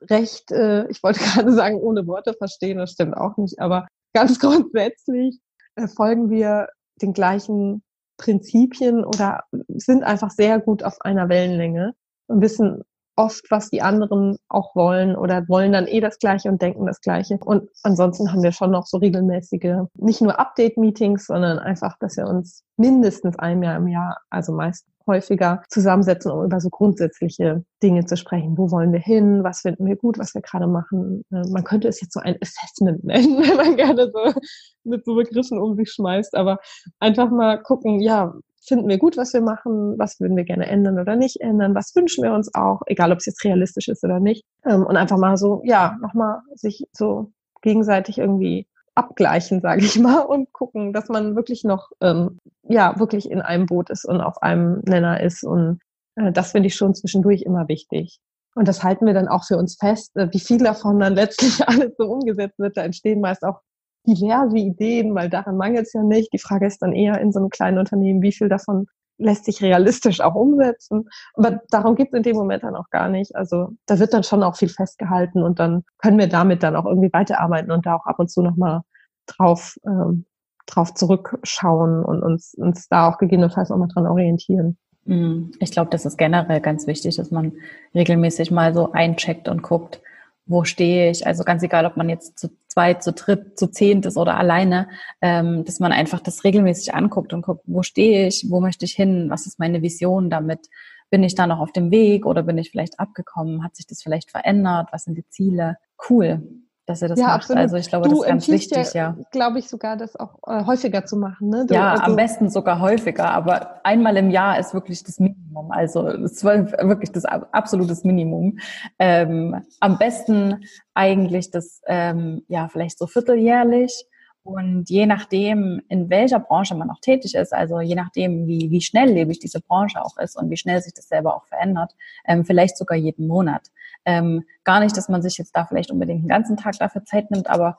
recht, äh, ich wollte (laughs) gerade sagen, ohne Worte verstehen, das stimmt auch nicht, aber ganz (laughs) grundsätzlich äh, folgen wir den gleichen Prinzipien oder sind einfach sehr gut auf einer Wellenlänge und wissen oft, was die anderen auch wollen oder wollen dann eh das Gleiche und denken das Gleiche. Und ansonsten haben wir schon noch so regelmäßige, nicht nur Update-Meetings, sondern einfach, dass wir uns mindestens einmal im Jahr, also meist häufiger zusammensetzen, um über so grundsätzliche Dinge zu sprechen. Wo wollen wir hin? Was finden wir gut, was wir gerade machen? Äh, man könnte es jetzt so ein Assessment (laughs) nennen, wenn man gerne so mit so Begriffen um sich schmeißt, aber einfach mal gucken, ja, finden wir gut, was wir machen, was würden wir gerne ändern oder nicht ändern, was wünschen wir uns auch, egal ob es jetzt realistisch ist oder nicht. Ähm, und einfach mal so, ja, nochmal sich so gegenseitig irgendwie abgleichen, sage ich mal, (laughs) und gucken, dass man wirklich noch, ähm, ja, wirklich in einem Boot ist und auf einem Nenner ist. Und äh, das finde ich schon zwischendurch immer wichtig. Und das halten wir dann auch für uns fest. Äh, wie viel davon dann letztlich (laughs) alles so umgesetzt wird, da entstehen meist auch diverse Ideen, weil daran mangelt es ja nicht. Die Frage ist dann eher in so einem kleinen Unternehmen, wie viel davon lässt sich realistisch auch umsetzen. Aber darum geht es in dem Moment dann auch gar nicht. Also da wird dann schon auch viel festgehalten und dann können wir damit dann auch irgendwie weiterarbeiten und da auch ab und zu nochmal drauf, ähm, drauf zurückschauen und uns, uns da auch gegebenenfalls nochmal dran orientieren. Mhm. Ich glaube, das ist generell ganz wichtig, dass man regelmäßig mal so eincheckt und guckt, wo stehe ich. Also ganz egal, ob man jetzt zu zweit, zu dritt, zu zehnt ist oder alleine, ähm, dass man einfach das regelmäßig anguckt und guckt, wo stehe ich, wo möchte ich hin, was ist meine Vision damit. Bin ich da noch auf dem Weg oder bin ich vielleicht abgekommen? Hat sich das vielleicht verändert? Was sind die Ziele? Cool dass er das ja, macht. Absolut. Also ich glaube, du das ist ganz wichtig, ja. Glaube ich sogar, das auch äh, häufiger zu machen. Ne? Du, ja, also am besten sogar häufiger, aber einmal im Jahr ist wirklich das Minimum. Also war wirklich das absolutes Minimum. Ähm, am besten eigentlich das, ähm, ja, vielleicht so vierteljährlich. Und je nachdem, in welcher Branche man auch tätig ist, also je nachdem, wie, wie schnelllebig diese Branche auch ist und wie schnell sich das selber auch verändert, ähm, vielleicht sogar jeden Monat. Ähm, gar nicht, dass man sich jetzt da vielleicht unbedingt einen ganzen Tag dafür Zeit nimmt, aber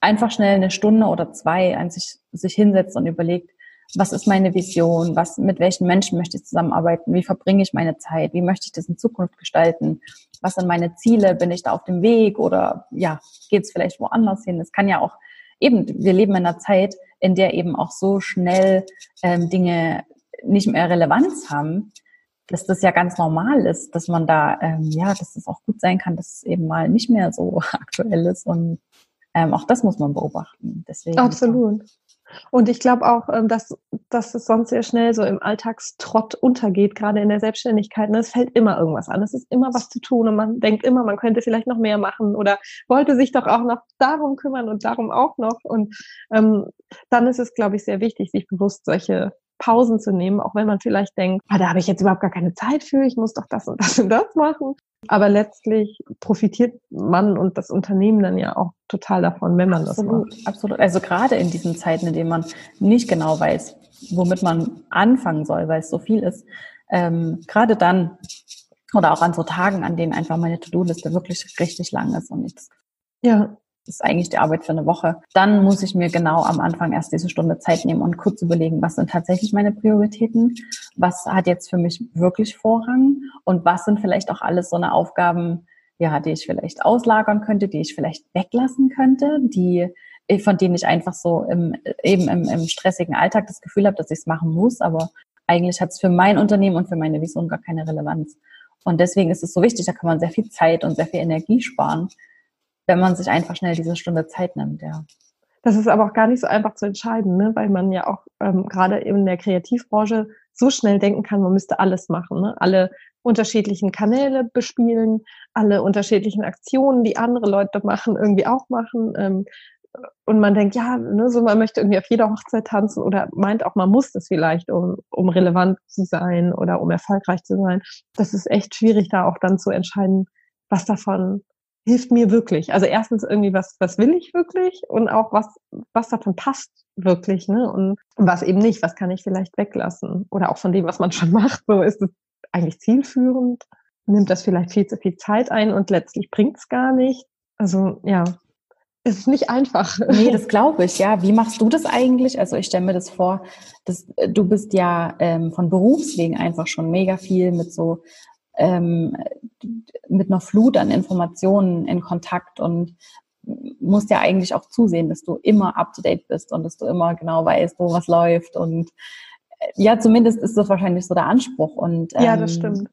einfach schnell eine Stunde oder zwei an sich, sich hinsetzt und überlegt, was ist meine Vision, was, mit welchen Menschen möchte ich zusammenarbeiten, wie verbringe ich meine Zeit, wie möchte ich das in Zukunft gestalten, was sind meine Ziele, bin ich da auf dem Weg oder ja, geht es vielleicht woanders hin. Es kann ja auch eben, wir leben in einer Zeit, in der eben auch so schnell ähm, Dinge nicht mehr Relevanz haben, dass das ja ganz normal ist, dass man da, ähm, ja, dass es auch gut sein kann, dass es eben mal nicht mehr so (laughs) aktuell ist und ähm, auch das muss man beobachten. Deswegen, Absolut. Und ich glaube auch, ähm, dass, dass es sonst sehr schnell so im Alltagstrott untergeht, gerade in der Selbstständigkeit. Ne? Es fällt immer irgendwas an. Es ist immer was zu tun und man denkt immer, man könnte vielleicht noch mehr machen oder wollte sich doch auch noch darum kümmern und darum auch noch. Und ähm, dann ist es, glaube ich, sehr wichtig, sich bewusst solche Pausen zu nehmen, auch wenn man vielleicht denkt, ah, da habe ich jetzt überhaupt gar keine Zeit für, ich muss doch das und das und das machen. Aber letztlich profitiert man und das Unternehmen dann ja auch total davon, wenn man absolut, das macht. Absolut. Also gerade in diesen Zeiten, in denen man nicht genau weiß, womit man anfangen soll, weil es so viel ist, ähm, gerade dann oder auch an so Tagen, an denen einfach meine To-Do-Liste wirklich richtig lang ist und ich das ist eigentlich die Arbeit für eine Woche. Dann muss ich mir genau am Anfang erst diese Stunde Zeit nehmen und kurz überlegen, was sind tatsächlich meine Prioritäten, was hat jetzt für mich wirklich Vorrang und was sind vielleicht auch alles so eine Aufgaben, ja, die ich vielleicht auslagern könnte, die ich vielleicht weglassen könnte, die von denen ich einfach so im, eben im, im stressigen Alltag das Gefühl habe, dass ich es machen muss, aber eigentlich hat es für mein Unternehmen und für meine Vision gar keine Relevanz. Und deswegen ist es so wichtig, da kann man sehr viel Zeit und sehr viel Energie sparen, wenn man sich einfach schnell diese Stunde Zeit nimmt, ja. Das ist aber auch gar nicht so einfach zu entscheiden, ne? weil man ja auch ähm, gerade in der Kreativbranche so schnell denken kann, man müsste alles machen. Ne? Alle unterschiedlichen Kanäle bespielen, alle unterschiedlichen Aktionen, die andere Leute machen, irgendwie auch machen. Ähm, und man denkt, ja, ne, so man möchte irgendwie auf jeder Hochzeit tanzen oder meint auch, man muss das vielleicht, um, um relevant zu sein oder um erfolgreich zu sein. Das ist echt schwierig, da auch dann zu entscheiden, was davon hilft mir wirklich. Also erstens irgendwie, was, was will ich wirklich und auch was, was davon passt wirklich, ne? Und was eben nicht, was kann ich vielleicht weglassen? Oder auch von dem, was man (laughs) schon macht, so ist es eigentlich zielführend. nimmt das vielleicht viel zu viel Zeit ein und letztlich bringt es gar nicht. Also ja, es ist nicht einfach. Nee, das (laughs) glaube ich, ja. Wie machst du das eigentlich? Also ich stelle mir das vor, dass äh, du bist ja ähm, von Berufswegen einfach schon mega viel mit so ähm, mit einer Flut an Informationen in Kontakt und musst ja eigentlich auch zusehen, dass du immer up to date bist und dass du immer genau weißt, wo was läuft und äh, ja, zumindest ist das wahrscheinlich so der Anspruch und ähm, ja, das ähm, stimmt.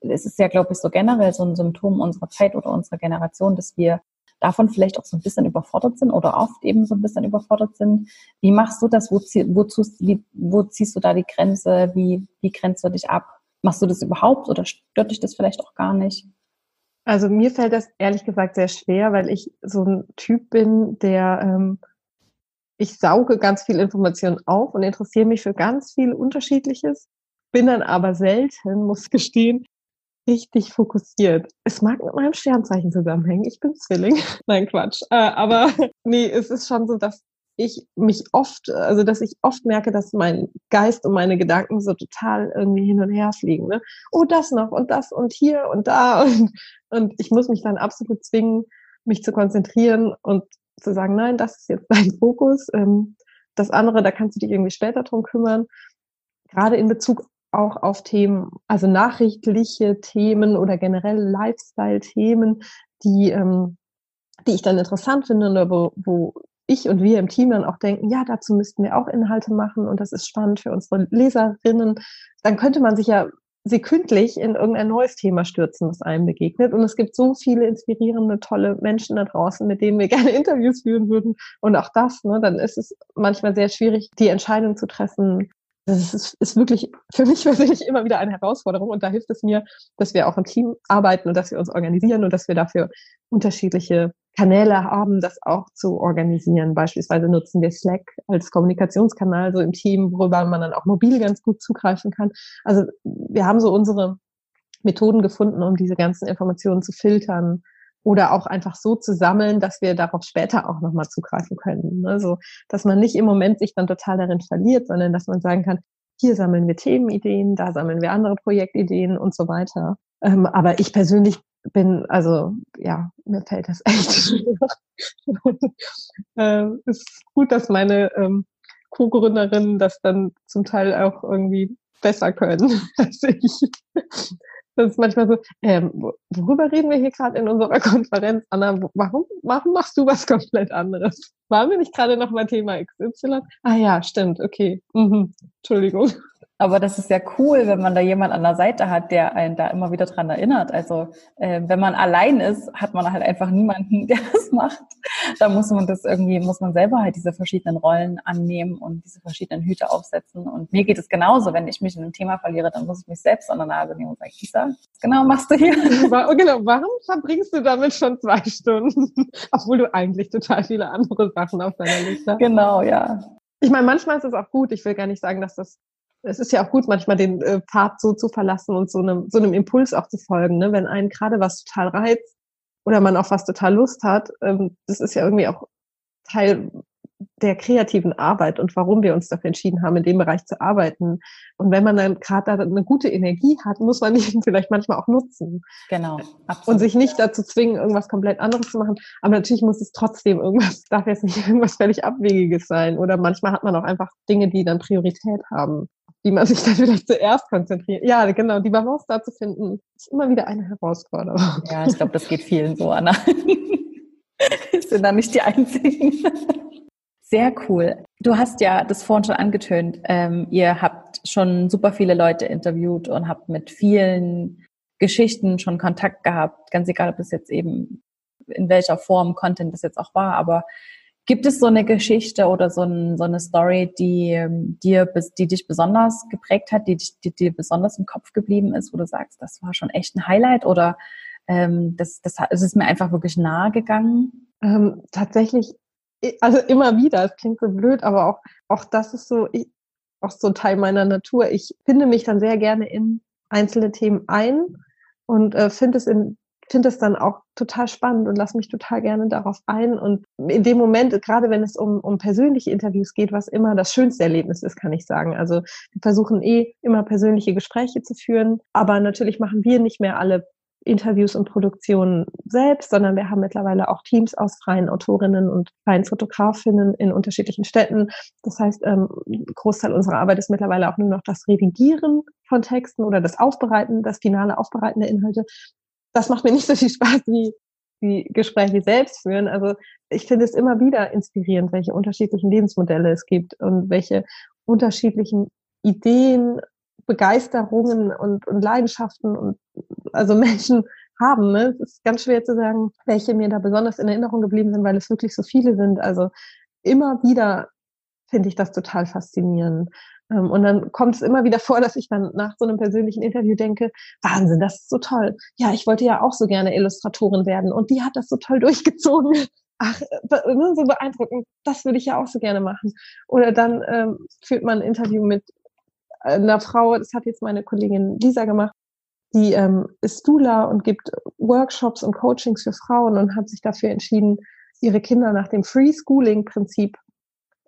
Es ist ja, glaube ich, so generell so ein Symptom unserer Zeit oder unserer Generation, dass wir davon vielleicht auch so ein bisschen überfordert sind oder oft eben so ein bisschen überfordert sind. Wie machst du das? Wo, wozu, wie, wo ziehst du da die Grenze? Wie, wie grenzt du dich ab? Machst du das überhaupt oder stört dich das vielleicht auch gar nicht? Also mir fällt das ehrlich gesagt sehr schwer, weil ich so ein Typ bin, der ähm, ich sauge ganz viel Informationen auf und interessiere mich für ganz viel Unterschiedliches, bin dann aber selten, muss gestehen, richtig fokussiert. Es mag mit meinem Sternzeichen zusammenhängen. Ich bin Zwilling. (laughs) Nein, Quatsch. Äh, aber (laughs) nee, es ist schon so, dass ich mich oft, also dass ich oft merke, dass mein Geist und meine Gedanken so total irgendwie hin und her fliegen. Ne? Oh, das noch und das und hier und da. (laughs) Und, und ich muss mich dann absolut zwingen, mich zu konzentrieren und zu sagen, nein, das ist jetzt (laughs) dein Fokus. Ähm, das andere, da kannst du dich irgendwie später drum kümmern. Gerade in Bezug auch auf Themen, also nachrichtliche Themen oder generell Lifestyle-Themen, die, ähm, die ich dann interessant finde oder wo, wo ich und wir im Team dann auch denken, ja, dazu müssten wir auch Inhalte machen und das ist spannend für unsere Leserinnen, dann könnte man sich ja sekündlich in irgendein neues Thema stürzen, was einem begegnet. Und es gibt so viele inspirierende, tolle Menschen da draußen, mit denen wir (laughs) gerne Interviews führen würden. Und auch das, ne, dann ist es manchmal sehr schwierig, die Entscheidung zu treffen, das ist, ist wirklich für mich (laughs) persönlich immer wieder eine Herausforderung und da hilft es mir, dass wir auch im Team arbeiten und dass wir uns organisieren und dass wir dafür unterschiedliche Kanäle haben, das auch zu organisieren. Beispielsweise nutzen wir Slack als Kommunikationskanal so im Team, worüber man dann auch mobil ganz gut zugreifen kann. Also wir haben so unsere Methoden gefunden, um diese ganzen Informationen zu filtern, oder auch einfach so zu sammeln, dass wir darauf später auch nochmal zugreifen können. Also, dass man nicht im Moment sich dann total darin verliert, sondern dass man sagen kann, hier sammeln wir Themenideen, da sammeln wir andere Projektideen und so weiter. Ähm, aber ich persönlich bin, also ja, mir fällt das (laughs) echt schwer. ähm, ist gut, dass meine ähm, Co-Gründerinnen das dann zum Teil auch irgendwie besser können (laughs) als ich. Das ist manchmal so, ähm, worüber reden wir hier gerade in unserer (laughs) Konferenz, Anna? Warum, warum machst du was (laughs) komplett anderes? Waren wir nicht gerade noch mal Thema XY? Ah ja, stimmt, okay. Mhm. Entschuldigung. Aber das ist ja cool, wenn man da jemand an der Seite hat, der einen da immer wieder dran erinnert. Also äh, wenn man allein ist, hat man halt einfach niemanden, (laughs) der das macht. Da muss man das irgendwie, muss man selber halt diese verschiedenen Rollen annehmen und diese verschiedenen Hüte aufsetzen. Und mir geht es genauso, wenn ich mich in einem Thema verliere, dann muss ich mich selbst an der Nase nehmen und sagen, Isa, was genau machst du hier? (laughs) genau, warum verbringst du damit schon zwei Stunden? (laughs) Obwohl du eigentlich total viele andere Sachen auf deiner Liste hast. Genau, ja. Ich meine, manchmal ist es auch gut. Ich will gar nicht sagen, dass das es ist ja auch gut, manchmal den äh, Pfad so zu verlassen und so einem, so einem Impuls auch zu folgen. Ne? Wenn einen gerade was total reizt oder man auf was total Lust hat, ähm, das ist ja irgendwie auch Teil der kreativen Arbeit und warum wir uns dafür entschieden haben, in dem Bereich zu arbeiten. Und wenn man dann gerade da eine gute Energie hat, muss man (laughs) die vielleicht manchmal auch nutzen. Genau. Absolut. Und sich nicht dazu zwingen, irgendwas komplett anderes zu machen. Aber natürlich muss es trotzdem irgendwas, darf jetzt nicht (laughs) irgendwas völlig Abwegiges sein. Oder manchmal hat man auch einfach Dinge, die dann Priorität haben die man sich dann vielleicht zuerst konzentriert. Ja, genau, die Balance da zu finden, ist immer wieder eine Herausforderung. Ja, ich glaube, das geht vielen so, Anna. (laughs) sind da nicht die Einzigen. Sehr cool. Du hast ja das vorhin schon angetönt. Ähm, ihr habt schon super viele Leute interviewt und habt mit vielen Geschichten schon Kontakt gehabt. Ganz egal, ob es jetzt eben in welcher Form Content das jetzt auch war, aber Gibt es so eine Geschichte oder so, ein, so eine Story, die ähm, dir, die dich besonders geprägt hat, die, die dir besonders im Kopf geblieben ist, wo du sagst, das war schon echt ein Highlight oder ähm, das, das, das ist mir einfach wirklich nahe gegangen? Ähm, tatsächlich, also immer wieder, es klingt so blöd, aber auch, auch das ist so, ich, auch so Teil meiner Natur. Ich finde mich dann sehr gerne in einzelne Themen ein und äh, finde es in finde es dann auch total spannend und lasse mich total gerne darauf ein. Und in dem Moment, gerade wenn es um, um persönliche Interviews geht, was immer das schönste Erlebnis ist, kann ich sagen. Also wir versuchen eh immer persönliche Gespräche zu führen, aber natürlich machen wir nicht mehr alle Interviews und Produktionen selbst, sondern wir haben mittlerweile auch Teams aus freien Autorinnen und freien Fotografinnen in unterschiedlichen Städten. Das heißt, ähm, Großteil unserer Arbeit ist mittlerweile auch nur noch das Redigieren von Texten oder das Aufbereiten, das finale Aufbereiten der Inhalte. Das macht mir nicht so viel Spaß wie die Gespräche selbst führen. Also ich finde es immer wieder inspirierend, welche unterschiedlichen Lebensmodelle es gibt und welche unterschiedlichen Ideen, Begeisterungen und, und Leidenschaften und also Menschen haben. Ne? Es ist ganz schwer zu sagen, welche mir da besonders in Erinnerung geblieben sind, weil es wirklich so viele sind. Also immer wieder finde ich das total faszinierend. Ähm, und dann kommt es immer wieder vor, dass ich dann nach so einem persönlichen Interview denke, Wahnsinn, das ist so toll. Ja, ich wollte ja auch so gerne Illustratorin werden und die hat das so toll (laughs) durchgezogen ach, ne, so beeindruckend, das würde ich ja auch so gerne machen. Oder dann ähm, führt man ein Interview mit einer Frau, das hat jetzt meine Kollegin Lisa gemacht, die ähm, ist Dula und gibt Workshops und Coachings für Frauen und hat sich dafür entschieden, ihre Kinder nach dem Free Schooling Prinzip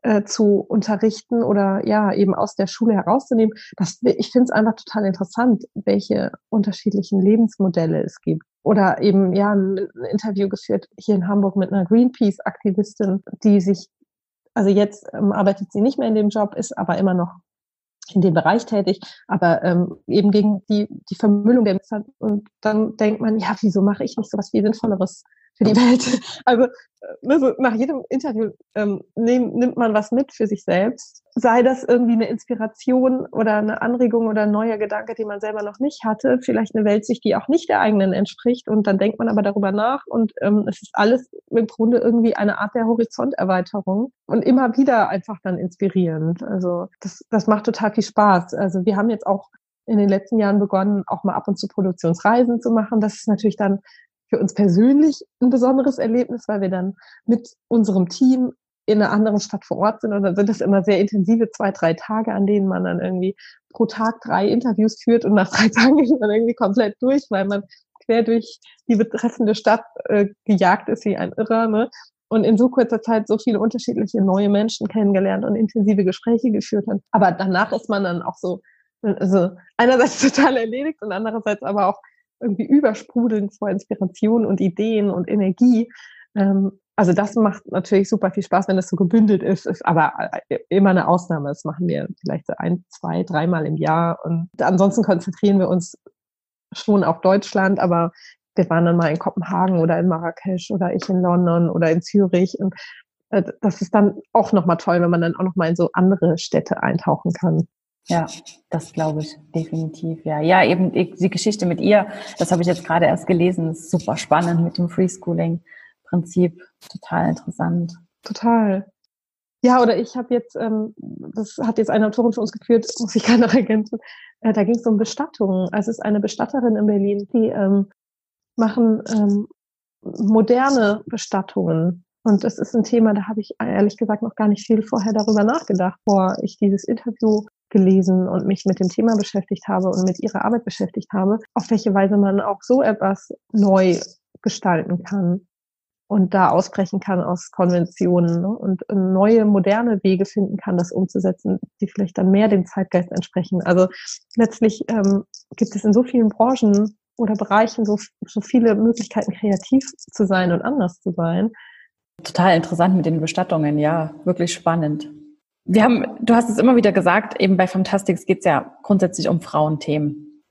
äh, zu unterrichten oder ja eben aus der Schule herauszunehmen. Das, ich finde es einfach total interessant, welche unterschiedlichen Lebensmodelle es gibt. Oder eben ja ein, Interview geführt hier in Hamburg mit einer Greenpeace-Aktivistin, die sich also jetzt ähm, arbeitet sie nicht mehr in dem Job, ist aber immer noch in dem Bereich tätig, aber ähm, eben gegen die, die Vermüllung der Messer. Und dann denkt man, ja, wieso mache ich nicht so was viel Sinnvolleres für die Welt? (laughs) Also ne, so nach jedem Interview ähm, nehm, nimmt man was mit für sich selbst. Sei das irgendwie eine Inspiration oder eine Anregung oder ein neuer Gedanke, den man selber noch nicht hatte. Vielleicht eine Weltsicht, die auch nicht der eigenen entspricht. Und dann denkt man aber darüber nach und ähm, es ist alles im Grunde irgendwie eine Art der Horizonterweiterung und immer wieder einfach dann inspirierend. Also das, das macht total viel Spaß. Also wir haben jetzt auch in den letzten Jahren begonnen, auch mal ab und zu Produktionsreisen zu machen. Das ist natürlich dann für uns persönlich ein besonderes Erlebnis, weil wir dann mit unserem Team in einer anderen Stadt vor Ort sind und dann sind das immer sehr intensive zwei, drei Tage, an denen man dann irgendwie pro Tag drei Interviews führt und nach drei (laughs) Tagen ist man irgendwie komplett durch, weil man quer durch die betreffende Stadt äh, gejagt ist wie ein Irrer, ne? Und in so kurzer Zeit so viele unterschiedliche neue Menschen kennengelernt und intensive Gespräche geführt hat. Aber danach ist man dann auch so, also einerseits (laughs) total erledigt und andererseits aber auch irgendwie übersprudeln vor Inspiration und Ideen und Energie. Ähm, also das macht natürlich super viel Spaß, wenn das so gebündelt ist, ist aber äh, immer eine Ausnahme. Das machen wir vielleicht ein, zwei, dreimal im Jahr. Und ansonsten konzentrieren wir uns schon auf Deutschland, aber wir waren dann mal in Kopenhagen oder in Marrakesch oder ich in London oder in Zürich. Und äh, das ist dann auch nochmal toll, wenn man dann auch nochmal in so andere Städte eintauchen kann. Ja, das glaube ich definitiv. Ja, ja, eben die Geschichte mit ihr, das habe ich jetzt gerade erst gelesen, ist super spannend mit dem Freeschooling-Prinzip, total interessant. Total. Ja, oder ich habe jetzt, ähm, das hat jetzt eine Autorin für uns geführt, muss ich gerade noch ergänzen. Äh, da ging es um Bestattungen. Also es ist eine Bestatterin in Berlin, die ähm, machen ähm, moderne Bestattungen. Und das ist ein Thema, da habe ich ehrlich gesagt noch gar nicht viel vorher darüber nachgedacht, bevor ich dieses Interview gelesen und mich mit dem Thema beschäftigt habe und mit ihrer Arbeit beschäftigt habe, auf welche Weise man auch so etwas neu gestalten kann und da ausbrechen kann aus Konventionen ne? und neue, moderne Wege finden kann, das umzusetzen, die vielleicht dann mehr dem Zeitgeist entsprechen. Also letztlich ähm, gibt es in so vielen Branchen oder Bereichen so, so viele Möglichkeiten, kreativ zu sein und anders zu sein. Total interessant mit den Bestattungen, ja, wirklich spannend. Wir haben, du hast es immer wieder gesagt, eben bei Fantastics geht es ja grundsätzlich um Frauenthemen.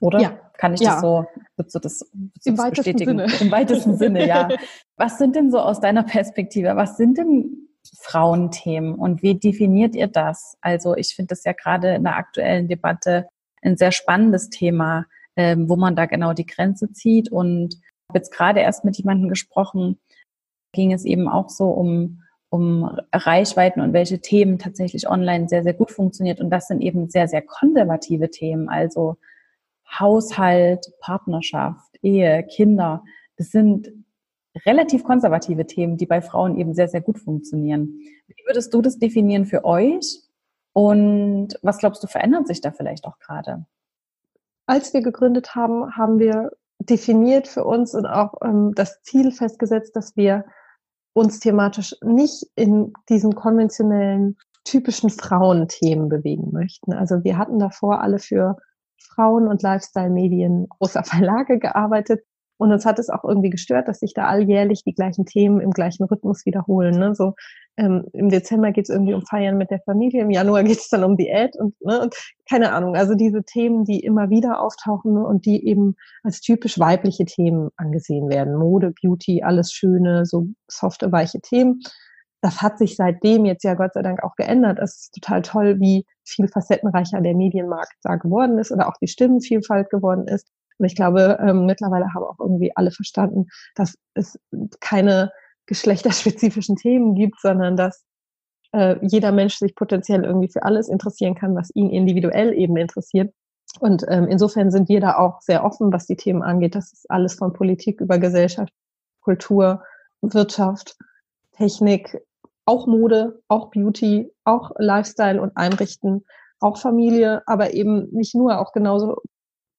Oder? Ja. Kann ich ja. das so, würdest du das, würdest Im das bestätigen? Sinne. Im weitesten Sinne, ja. (laughs) Was sind denn so aus deiner Perspektive, was sind denn Frauenthemen und wie definiert ihr das? Also ich finde das ja gerade in der aktuellen Debatte ein sehr spannendes Thema, ähm, wo man da genau die Grenze zieht. Und habe jetzt gerade erst mit jemandem gesprochen, ging es eben auch so um um Reichweiten und welche Themen tatsächlich online sehr, sehr gut funktioniert. Und das sind eben sehr, sehr konservative Themen, also Haushalt, Partnerschaft, Ehe, Kinder. Das sind relativ konservative Themen, die bei Frauen eben sehr, sehr gut funktionieren. Wie würdest du das definieren für euch? Und was glaubst du, verändert sich da vielleicht auch gerade? Als wir gegründet haben, haben wir definiert für uns und auch ähm, das Ziel festgesetzt, dass wir uns thematisch nicht in diesen konventionellen, typischen Frauenthemen bewegen möchten. Also wir hatten davor alle für Frauen- und Lifestyle-Medien großer Verlage gearbeitet. Und uns hat es auch irgendwie gestört, dass sich da alljährlich die gleichen Themen im gleichen Rhythmus wiederholen. Ne? So ähm, im Dezember geht es irgendwie um Feiern mit der Familie, im Januar geht es dann um Diät und, ne, und keine Ahnung. Also diese Themen, die immer wieder auftauchen ne, und die eben als typisch weibliche Themen angesehen werden. Mode, Beauty, alles Schöne, so softe, weiche Themen. Das hat sich seitdem jetzt ja Gott sei Dank auch geändert. Es ist total toll, wie viel facettenreicher der Medienmarkt da geworden ist oder auch die Stimmenvielfalt geworden ist. Und ich glaube, ähm, mittlerweile haben auch irgendwie alle verstanden, dass es keine geschlechterspezifischen Themen gibt, sondern dass äh, jeder Mensch sich potenziell irgendwie für alles interessieren kann, was ihn individuell eben interessiert. Und ähm, insofern sind wir da auch sehr offen, was die Themen angeht. Das ist alles von Politik über Gesellschaft, Kultur, Wirtschaft, Technik, auch Mode, auch Beauty, auch Lifestyle und Einrichten, auch Familie, aber eben nicht nur, auch genauso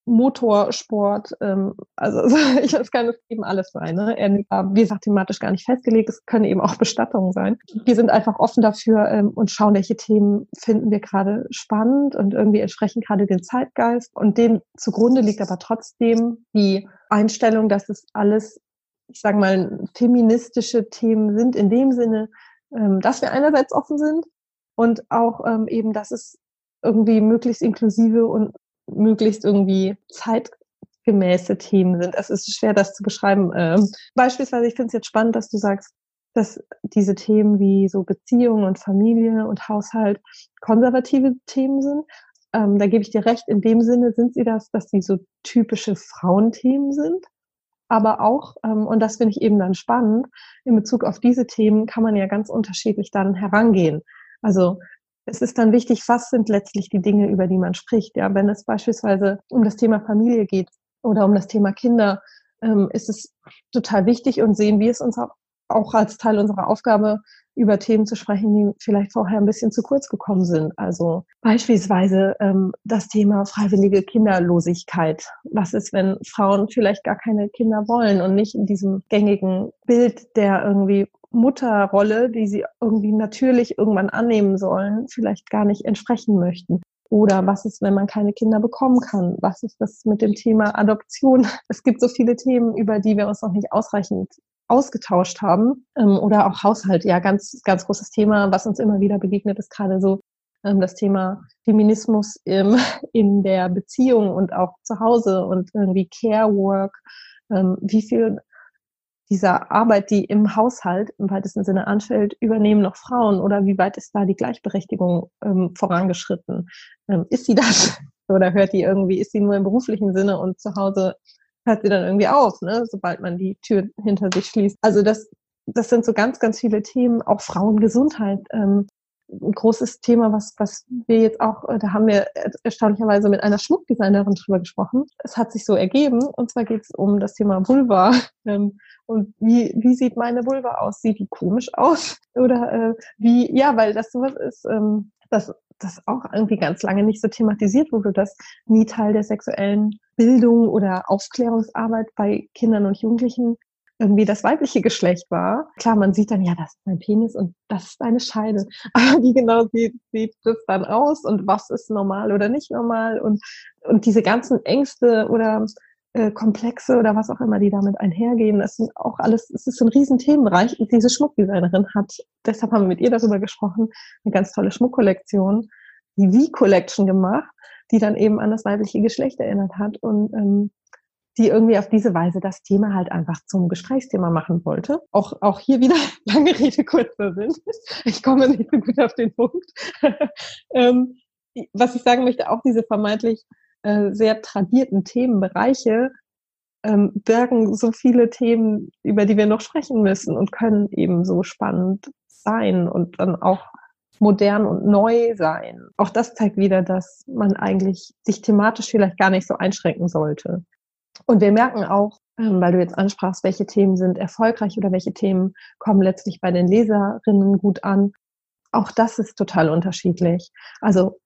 Motorsport, ähm, also (laughs) ich, es kann eben alles sein. Ne? Wie gesagt, thematisch gar nicht festgelegt, es können eben auch Bestattungen sein. Wir sind einfach offen dafür ähm, und schauen, welche Themen finden wir gerade spannend und irgendwie entsprechen gerade den Zeitgeist. Und dem zugrunde liegt aber trotzdem die Einstellung, dass es alles, ich sage mal, feministische Themen sind, in dem Sinne, ähm, dass wir einerseits offen sind und auch ähm, eben, dass es irgendwie möglichst inklusive und möglichst irgendwie zeitgemäße Themen sind. Es ist schwer, das zu beschreiben. Ähm, beispielsweise, ich finde es jetzt spannend, dass du sagst, dass diese Themen wie so Beziehung und Familie und Haushalt konservative Themen sind. Ähm, da gebe ich dir recht, in dem Sinne sind sie das, dass sie so typische Frauenthemen sind. Aber auch, ähm, und das finde ich eben dann spannend, in Bezug auf diese Themen kann man ja ganz unterschiedlich dann herangehen. Also es ist dann wichtig, was sind letztlich die Dinge, über die man spricht. Ja, wenn es beispielsweise um das Thema Familie geht oder um das Thema Kinder, ähm, ist es total wichtig und sehen wir es uns auch, als Teil unserer Aufgabe, über Themen zu sprechen, die vielleicht vorher ein bisschen zu kurz gekommen sind. Also beispielsweise ähm, das Thema freiwillige Kinderlosigkeit. Was ist, wenn Frauen vielleicht gar keine Kinder wollen und nicht in diesem gängigen Bild der irgendwie Mutterrolle, die sie irgendwie natürlich irgendwann annehmen sollen, vielleicht gar nicht entsprechen möchten. Oder was ist, wenn man keine Kinder bekommen kann? Was ist das mit dem Thema Adoption? (laughs) Es gibt so viele Themen, über die wir uns noch nicht ausreichend ausgetauscht haben. Ähm, oder auch Haushalt, ja, ganz, ganz großes Thema, was uns immer wieder begegnet, ist gerade so ähm, das Thema Feminismus (laughs) in der Beziehung und auch zu Hause und irgendwie Care Work. Ähm, wie viel dieser Arbeit, die im Haushalt im weitesten Sinne anfällt, übernehmen noch Frauen oder wie weit ist da die Gleichberechtigung ähm, vorangeschritten? Ähm, ist sie das (laughs) oder hört die irgendwie, ist sie nur im beruflichen Sinne und zu Hause hört sie dann irgendwie auf, ne, sobald man die Tür hinter sich schließt? Also das, das sind so ganz, ganz viele Themen, auch Frauengesundheit. Ähm, ein großes Thema, was, was wir jetzt auch, äh, da haben wir erstaunlicherweise mit einer Schmuckdesignerin drüber gesprochen. Es hat sich so ergeben, und zwar geht es um das Thema Vulva. (laughs) Ähm, und wie, wie sieht meine Vulva aus? Sieht die komisch aus? (laughs) Oder äh, wie, ja, weil das sowas ist, ähm, das, das auch irgendwie ganz lange nicht so thematisiert wurde, dass nie Teil der sexuellen Bildung oder Aufklärungsarbeit bei Kindern und Jugendlichen irgendwie das weibliche Geschlecht war. Klar, man sieht dann, ja, das ist mein Penis und das ist eine Scheide. (laughs) Aber wie genau sieht, sieht das dann aus und was ist normal oder nicht normal? Und, und diese ganzen Ängste oder äh, Komplexe oder was auch immer, die damit einhergehen, das sind auch alles, es ist ein riesen Themenbereich. Diese Schmuckdesignerin hat, deshalb haben wir mit ihr darüber gesprochen, eine ganz tolle Schmuckkollektion, die V-Collection gemacht, die dann eben an das weibliche Geschlecht erinnert hat. Und ähm, die irgendwie auf diese Weise das Thema halt einfach zum Gesprächsthema machen wollte. Auch, auch hier wieder (laughs) lange Rede, kurzer Sinn. Ich komme nicht so gut auf den Punkt. (laughs) ähm, was ich sagen möchte, auch diese vermeintlich äh, sehr tradierten Themenbereiche ähm, bergen so viele Themen, über die wir noch sprechen müssen und können eben so spannend sein und dann auch modern und neu sein. Auch das zeigt wieder, dass man eigentlich sich thematisch vielleicht gar nicht so einschränken sollte. Und wir merken auch, ähm, weil du jetzt ansprachst, welche Themen sind erfolgreich oder welche Themen kommen letztlich bei den Leserinnen gut an. Auch das ist total unterschiedlich. Also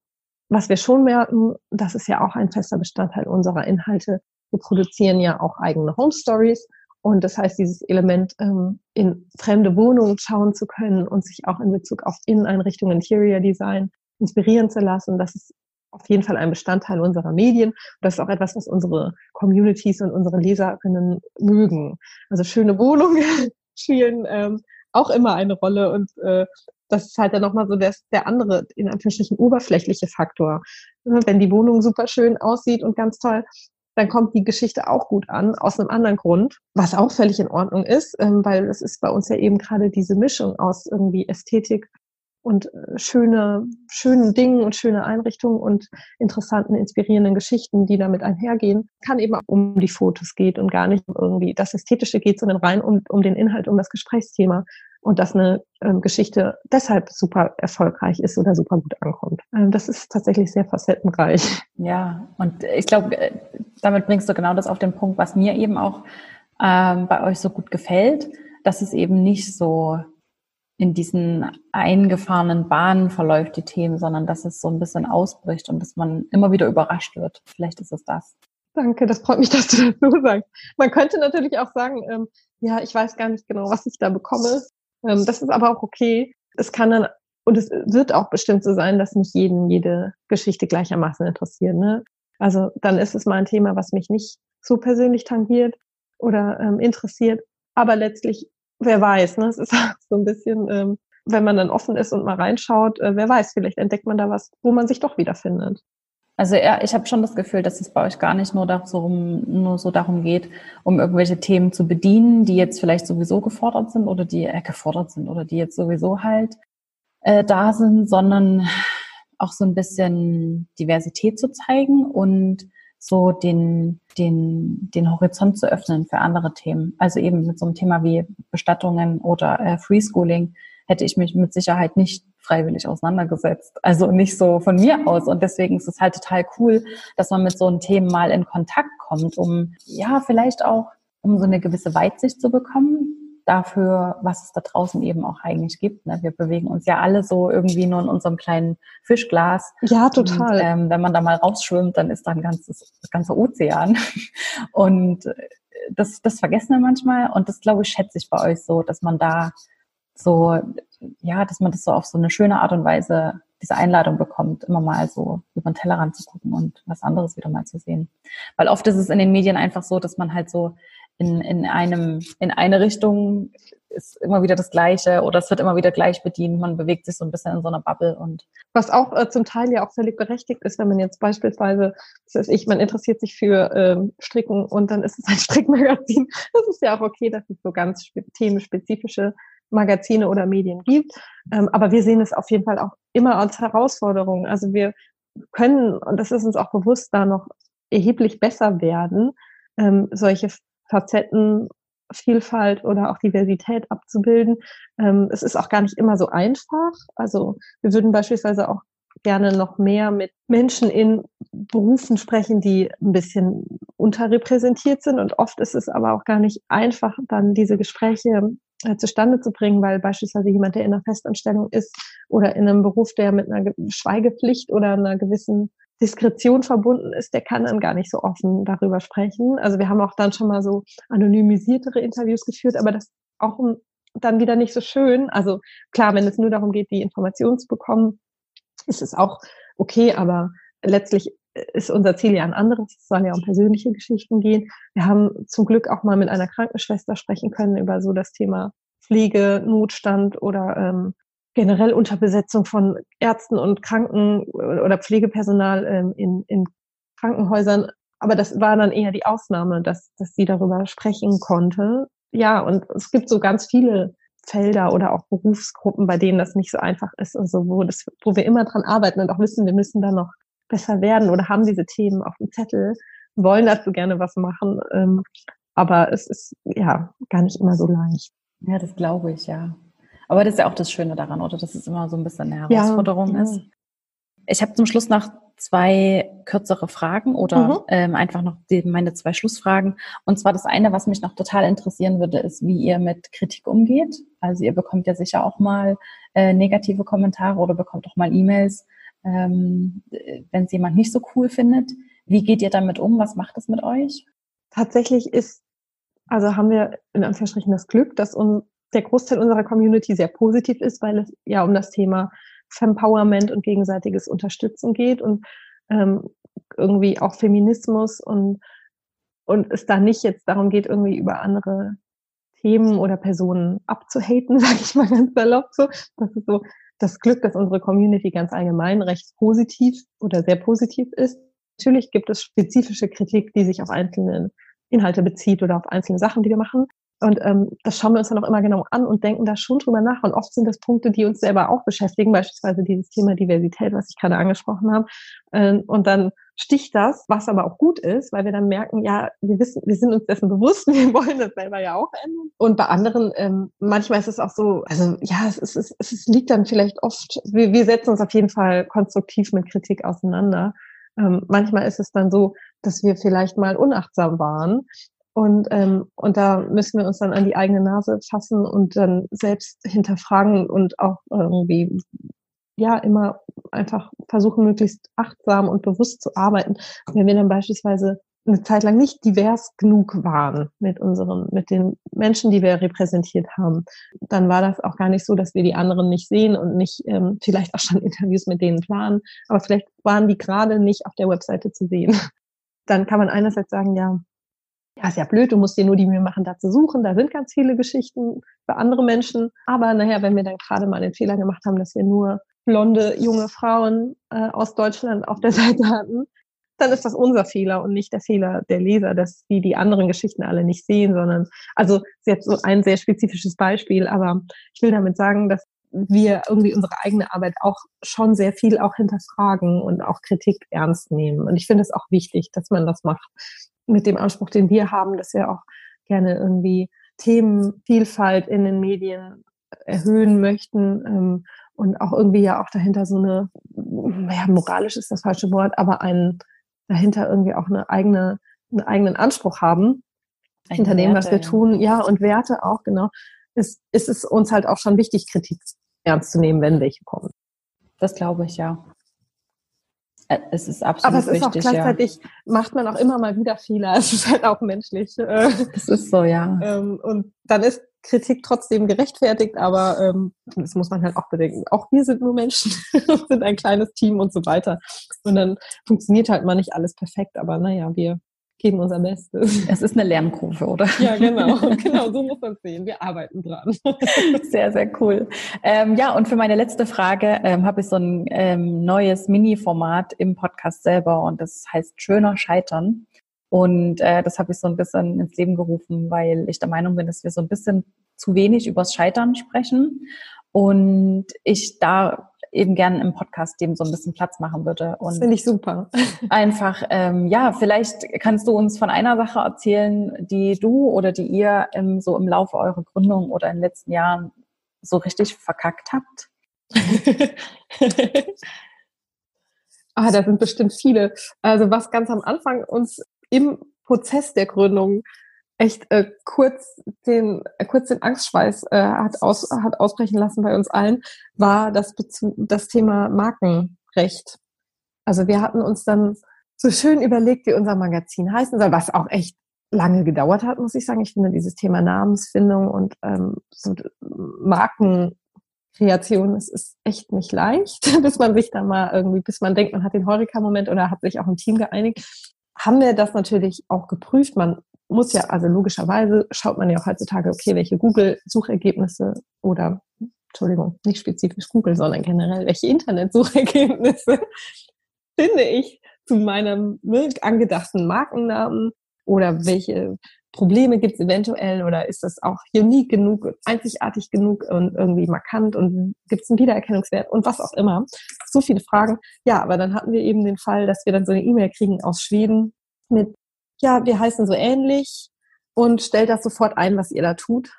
was wir schon merken, das ist ja auch ein fester Bestandteil unserer Inhalte. Wir produzieren ja auch eigene Home Stories. Und das heißt, dieses Element, ähm, in fremde Wohnungen schauen zu können und sich auch in Bezug auf Inneneinrichtungen, Interior Design inspirieren zu lassen, das ist auf jeden Fall ein Bestandteil unserer Medien. Das ist auch etwas, was unsere Communities und unsere Leserinnen mögen. Also schöne Wohnungen (laughs) spielen ähm, auch immer eine Rolle und äh, das ist halt dann nochmal so der, der andere, in Anführungsstrichen, oberflächliche Faktor. Wenn die Wohnung super schön aussieht und ganz toll, dann kommt die Geschichte auch gut an, aus einem anderen Grund, was auch völlig in Ordnung ist, ähm, weil es ist bei uns ja eben gerade diese Mischung aus irgendwie Ästhetik und äh, schöne, schönen Dingen und schöne Einrichtungen und interessanten, inspirierenden Geschichten, die damit einhergehen, kann eben auch um die Fotos geht und gar nicht um irgendwie das Ästhetische geht, sondern rein um, um den Inhalt, um das Gesprächsthema und dass eine ähm, Geschichte deshalb super erfolgreich ist oder super gut ankommt. Ähm, das ist tatsächlich sehr facettenreich. Ja, und ich glaube, äh, damit bringst du genau das auf den Punkt, was mir eben auch ähm, bei euch so gut gefällt, dass es eben nicht so in diesen eingefahrenen Bahnen verläuft, die Themen, sondern dass es so ein bisschen ausbricht und dass man immer wieder überrascht wird. Vielleicht ist es das. Danke, das freut mich, (laughs) dass du das so sagst. Man könnte natürlich auch sagen, ähm, ja, ich weiß gar nicht genau, was ich da bekomme. Ähm, das ist aber auch okay. Es kann dann, und es wird auch bestimmt so sein, dass nicht jeden jede Geschichte gleichermaßen interessiert. Ne? Also dann ist es mal ein Thema, was mich nicht so persönlich tangiert oder ähm, interessiert. Aber letztlich wer weiß, ne? Es ist so ein bisschen, ähm, wenn man dann offen ist und mal reinschaut, äh, wer weiß, vielleicht entdeckt man da was, wo man sich doch wiederfindet. Also ja, ich habe schon das Gefühl, dass es bei euch gar nicht nur darum, nur so darum geht, um irgendwelche Themen zu bedienen, die jetzt vielleicht sowieso gefordert sind oder die äh, gefordert sind oder die jetzt sowieso halt äh, da sind, sondern auch so ein bisschen Diversität zu zeigen und so den, den, den Horizont zu öffnen für andere Themen. Also eben mit so einem Thema wie Bestattungen oder äh, Freeschooling hätte ich mich mit Sicherheit nicht freiwillig auseinandergesetzt. Also nicht so von mir aus. Und deswegen ist es halt total cool, dass man mit so einem Themen mal in Kontakt kommt, um ja vielleicht auch um so eine gewisse Weitsicht zu bekommen, dafür, was es da draußen eben auch eigentlich gibt. Ne? Wir bewegen uns ja alle so irgendwie nur in unserem kleinen Fischglas. Ja, total. Und, ähm, wenn man da mal rausschwimmt, dann ist da ein ganzes, das ganze Ozean. (laughs) Und äh, das, das vergessen wir manchmal. Und das, glaube ich, schätze ich bei euch so, dass man da so, ja, dass man das so auf so eine schöne Art und Weise diese Einladung bekommt, immer mal so über den Tellerrand zu gucken und was anderes wieder mal zu sehen. Weil oft ist es in den Medien einfach so, dass man halt so in, in einem, in eine Richtung ist immer wieder das Gleiche oder es wird immer wieder gleich bedient. Man bewegt sich so ein bisschen in so einer Bubble und. Was auch äh, zum Teil ja auch völlig berechtigt ist, wenn man jetzt beispielsweise, das ist ich, man interessiert sich für ähm, Stricken und dann ist es ein (laughs) Strickmagazin. Das ist ja auch okay, dass es so ganz spe themenspezifische Magazine oder Medien gibt. Ähm, aber wir sehen es auf jeden Fall auch immer als Herausforderung. Also wir können, und das ist uns auch bewusst, da noch erheblich besser werden, ähm, solche Facettenvielfalt oder auch Diversität abzubilden. Ähm, es ist auch gar nicht immer so einfach. Also wir würden beispielsweise auch gerne noch mehr mit Menschen in Berufen sprechen, die ein bisschen unterrepräsentiert sind. Und oft ist es aber auch gar nicht einfach, dann diese Gespräche äh, zustande zu bringen, weil beispielsweise jemand, der in einer Festanstellung ist oder in einem Beruf, der mit einer Schweigepflicht oder einer gewissen Diskretion verbunden ist, der kann dann gar nicht so offen darüber sprechen. Also wir haben auch dann schon mal so anonymisiertere Interviews geführt, aber das auch dann wieder nicht so schön. Also klar, wenn es nur darum geht, die Informationen zu bekommen, ist es auch okay, aber letztlich ist unser Ziel ja ein anderes. Es soll ja um persönliche Geschichten gehen. Wir haben zum Glück auch mal mit einer Krankenschwester sprechen können über so das Thema Pflege, Notstand oder ähm, generell Unterbesetzung von Ärzten und Kranken oder Pflegepersonal ähm, in, in Krankenhäusern. Aber das war dann eher die Ausnahme, dass, dass sie darüber sprechen konnte. Ja, und es gibt so ganz viele Felder oder auch Berufsgruppen, bei denen das nicht so einfach ist und so, wo, das, wo wir immer dran arbeiten und auch wissen, wir müssen da noch besser werden oder haben diese Themen auf dem Zettel, wollen dazu gerne was machen. Ähm, aber es ist ja gar nicht immer so leicht. Ja, das glaube ich, ja. Aber das ist ja auch das Schöne daran, oder? Dass es immer so ein bisschen eine Herausforderung ja, ist. Ich habe zum Schluss noch zwei kürzere Fragen oder mhm. ähm, einfach noch die, meine zwei Schlussfragen. Und zwar das eine, was mich noch total interessieren würde, ist, wie ihr mit Kritik umgeht. Also ihr bekommt ja sicher auch mal äh, negative Kommentare oder bekommt auch mal E-Mails, ähm, wenn es jemand nicht so cool findet. Wie geht ihr damit um? Was macht es mit euch? Tatsächlich ist, also haben wir in Anführungsstrichen das Glück, dass uns der Großteil unserer Community sehr positiv ist, weil es ja um das Thema Fempowerment und gegenseitiges Unterstützen geht. Und ähm, irgendwie auch Feminismus und, und es da nicht jetzt darum geht, irgendwie über andere Themen oder Personen abzuhaten, (laughs) sage ich mal ganz salopp so. Das ist so das Glück, dass unsere Community ganz allgemein recht positiv oder sehr positiv ist. Natürlich gibt es spezifische Kritik, die sich auf einzelne Inhalte bezieht oder auf einzelne Sachen, die wir machen. Und ähm, das schauen wir uns dann auch immer genau an und denken da schon drüber nach. Und oft sind das Punkte, die uns selber auch beschäftigen, beispielsweise dieses Thema Diversität, was ich gerade angesprochen habe. Ähm, und dann sticht das, was aber auch gut ist, weil wir dann merken, ja, wir wissen, wir sind uns dessen bewusst, (laughs) wir wollen das selber ja auch ändern. Und bei anderen, ähm, manchmal ist es auch so, also ja, es, ist, es, es liegt dann vielleicht oft, wir, wir setzen uns auf jeden Fall konstruktiv mit Kritik auseinander. Ähm, manchmal ist es dann so, dass wir vielleicht mal unachtsam waren und, ähm, und da müssen wir uns dann an die eigene Nase fassen und dann selbst hinterfragen und auch irgendwie, ja, immer einfach versuchen, möglichst achtsam und bewusst zu arbeiten. wenn wir dann beispielsweise eine Zeit lang nicht divers genug waren mit unseren, mit den Menschen, die wir repräsentiert haben, dann war das auch gar nicht so, dass wir die anderen nicht sehen und nicht ähm, vielleicht auch schon (laughs) Interviews mit denen planen, aber vielleicht waren die gerade nicht auf der Webseite zu sehen. Dann kann man einerseits sagen, ja, ja, ist ja blöd, du musst dir nur die Mühe machen, da zu suchen. Da sind ganz viele Geschichten für andere Menschen. Aber naja, wenn wir dann gerade mal den Fehler gemacht haben, dass wir nur blonde, junge Frauen äh, aus Deutschland auf der (laughs) Seite hatten, dann ist das unser Fehler und nicht der Fehler der Leser, dass die die anderen Geschichten alle nicht sehen, sondern, also, jetzt so ein sehr spezifisches Beispiel, aber ich will damit sagen, dass wir irgendwie unsere eigene Arbeit auch schon sehr viel auch hinterfragen und auch Kritik ernst nehmen. Und ich finde es auch wichtig, dass man das macht mit dem Anspruch, den wir haben, dass wir auch gerne irgendwie Themenvielfalt in den Medien erhöhen möchten ähm, und auch irgendwie ja auch dahinter so eine, ja, moralisch ist das falsche Wort, aber ein dahinter irgendwie auch eine eigene, einen eigenen Anspruch haben Eine hinter dem, was wir tun, ja, und Werte auch, genau, ist, ist es uns halt auch schon wichtig, Kritik ernst zu nehmen, wenn welche kommen. Das glaube ich, ja. Äh, es ist absolut Aber es ist auch gleichzeitig, ja. macht man auch immer mal wieder Fehler. (laughs) Es ist halt auch menschlich. Äh. Das ist so, ja. Ähm, und dann ist Kritik trotzdem gerechtfertigt, aber ähm, das muss man halt auch bedenken. Auch wir sind nur Menschen, (laughs) sind ein kleines Team und so weiter. Und dann funktioniert halt mal nicht alles perfekt, aber naja, wir geben unser Bestes. Es ist eine Lernkurve, oder? Ja, genau. (laughs) Genau, so muss man es sehen. Wir arbeiten dran. Sehr, sehr cool. Ähm, ja, und für meine letzte Frage ähm, habe ich so ein ähm, neues Mini-Format im Podcast selber und das heißt Schöner Scheitern. Und äh, das habe ich so ein bisschen ins Leben gerufen, weil ich der Meinung bin, dass wir so ein bisschen zu wenig übers Scheitern sprechen. Und ich da eben gern im Podcast dem so ein bisschen Platz machen würde. Und das finde ich super. (laughs) Einfach, ähm, ja, vielleicht kannst du uns von einer Sache erzählen, die du oder die ihr im, so im Laufe eurer Gründung oder in den letzten Jahren so richtig verkackt habt. (laughs) ah, da sind bestimmt viele. Also was ganz am Anfang uns im Prozess der Gründung echt äh, kurz den äh, kurz den Angstschweiß äh, hat aus hat ausbrechen lassen bei uns allen war das Bezug, das Thema Markenrecht. Also wir hatten uns dann so schön überlegt, wie unser Magazin heißen soll, was auch echt lange gedauert hat, muss ich sagen. Ich finde dieses Thema Namensfindung und ähm, so Markenkreation, das ist echt nicht leicht, (laughs) bis man sich da mal irgendwie, bis man denkt, man hat den Heureka-Moment oder hat sich auch im Team geeinigt. Haben wir das natürlich auch geprüft. Man muss ja, also logischerweise schaut man ja auch heutzutage, okay, welche Google-Suchergebnisse oder, Entschuldigung, nicht spezifisch Google, sondern generell, welche Internetsuchergebnisse (laughs) finde ich zu meinem angedachten Markennamen oder welche Probleme gibt es eventuell oder ist das auch unique genug, einzigartig genug und irgendwie markant und gibt es einen Wiedererkennungswert und was auch immer. So viele Fragen. Ja, aber dann hatten wir eben den Fall, dass wir dann so eine E-Mail kriegen aus Schweden mit ja, wir heißen so ähnlich und stellt das sofort ein, was ihr da tut.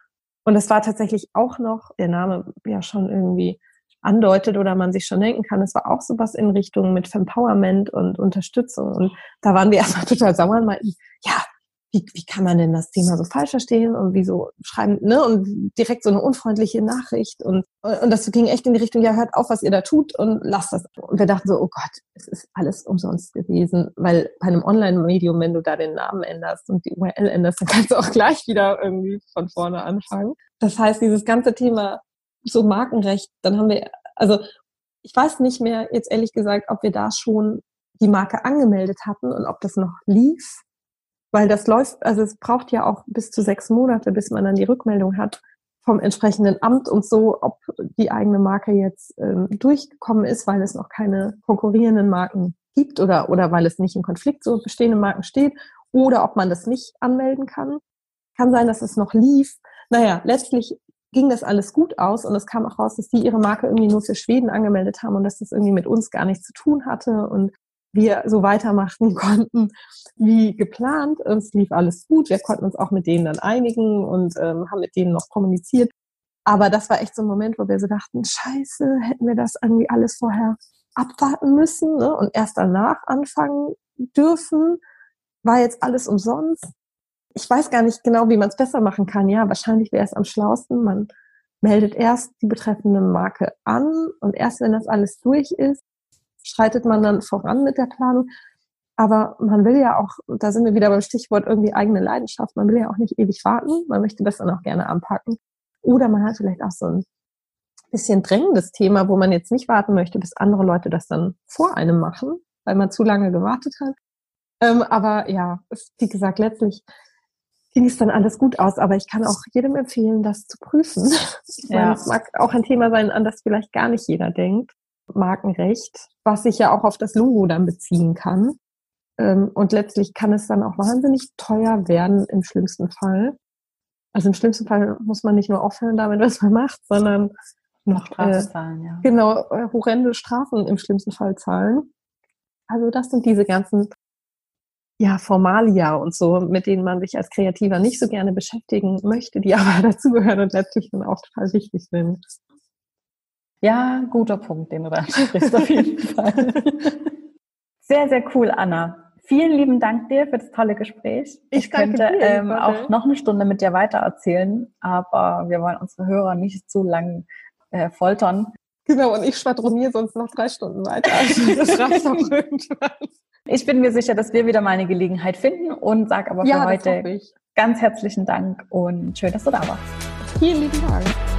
Und es war tatsächlich auch noch, der Name ja schon irgendwie andeutet oder man sich schon denken kann, es war auch sowas in Richtung mit Empowerment und Unterstützung. Und da waren wir (laughs) erstmal total sauer und meinten, ja, wie, wie kann man denn das Thema so falsch verstehen und wieso schreiben, ne, und direkt so eine unfreundliche Nachricht und, und das ging echt in die Richtung, ja, hört auf, was ihr da tut und lasst das. Und wir dachten so, oh Gott, es ist alles umsonst gewesen, weil bei einem Online-Medium, wenn du da den Namen änderst und die URL änderst, dann kannst du auch gleich wieder irgendwie von vorne anfangen. Das heißt, dieses ganze Thema so Markenrecht, dann haben wir, also ich weiß nicht mehr jetzt ehrlich gesagt, ob wir da schon die Marke angemeldet hatten und ob das noch lief. Weil das läuft, also es braucht ja auch bis zu sechs Monate, bis man dann die Rückmeldung hat vom entsprechenden Amt und so, ob die eigene Marke jetzt ähm, durchgekommen ist, weil es noch keine konkurrierenden Marken gibt oder, oder weil es nicht in Konflikt zu bestehenden Marken steht oder ob man das nicht anmelden kann. Kann sein, dass es noch lief. Naja, letztlich ging das alles gut aus und es kam auch raus, dass die ihre Marke irgendwie nur für Schweden angemeldet haben und dass das irgendwie mit uns gar nichts zu tun hatte und wir so weitermachen (laughs) konnten wie geplant. Es lief alles gut. Wir konnten uns auch mit denen dann einigen und ähm, haben mit denen noch kommuniziert. Aber das war echt so ein Moment, wo wir so dachten, scheiße, hätten wir das irgendwie alles vorher abwarten müssen ne? und erst danach anfangen dürfen. War jetzt alles umsonst ich weiß gar nicht genau, wie man es besser machen kann. Ja, wahrscheinlich wäre es am schlausten, man meldet erst die betreffende Marke an und erst wenn das alles durch ist, schreitet man dann voran mit der Planung. Aber man will ja auch, da sind wir wieder beim Stichwort irgendwie eigene Leidenschaft, man will ja auch nicht ewig warten, man möchte das dann auch gerne anpacken. Oder man hat vielleicht auch so ein bisschen drängendes Thema, wo man jetzt nicht warten möchte, bis andere Leute das dann vor einem machen, weil man zu lange gewartet hat. Ähm, aber ja, wie gesagt, letztlich ging es dann alles gut aus. Aber ich kann auch jedem empfehlen, das zu prüfen. (laughs) Ja. es mag auch ein Thema sein, an das vielleicht gar nicht jeder denkt. Markenrecht, was sich ja auch auf das Logo dann beziehen kann. Ähm, und letztlich kann es dann auch wahnsinnig teuer werden im schlimmsten Fall. Also im schlimmsten Fall muss man nicht nur aufhören damit, was man macht, sondern noch äh, zahlen, ja. Genau, äh, horrende Strafen im schlimmsten Fall zahlen. Also das sind diese ganzen ja, Formalia und so, mit denen man sich als Kreativer nicht so gerne beschäftigen möchte, die (laughs) aber dazugehören und letztlich dann auch total wichtig sind. Ja, guter Punkt, den du da ansprichst, auf jeden (laughs) Fall. Sehr, sehr cool, Anna. Vielen lieben Dank dir für das tolle Gespräch. Ich, ich könnte dir, ähm, auch noch eine Stunde mit dir weitererzählen, aber wir wollen unsere Hörer nicht zu lang äh, foltern. Genau, und ich schwadroniere sonst noch drei Stunden weiter. Also das reicht auch (laughs) irgendwann. Ich bin mir sicher, dass wir wieder mal eine Gelegenheit finden und sage aber für ja, heute ganz herzlichen Dank und schön, dass du da warst. Vielen lieben Dank.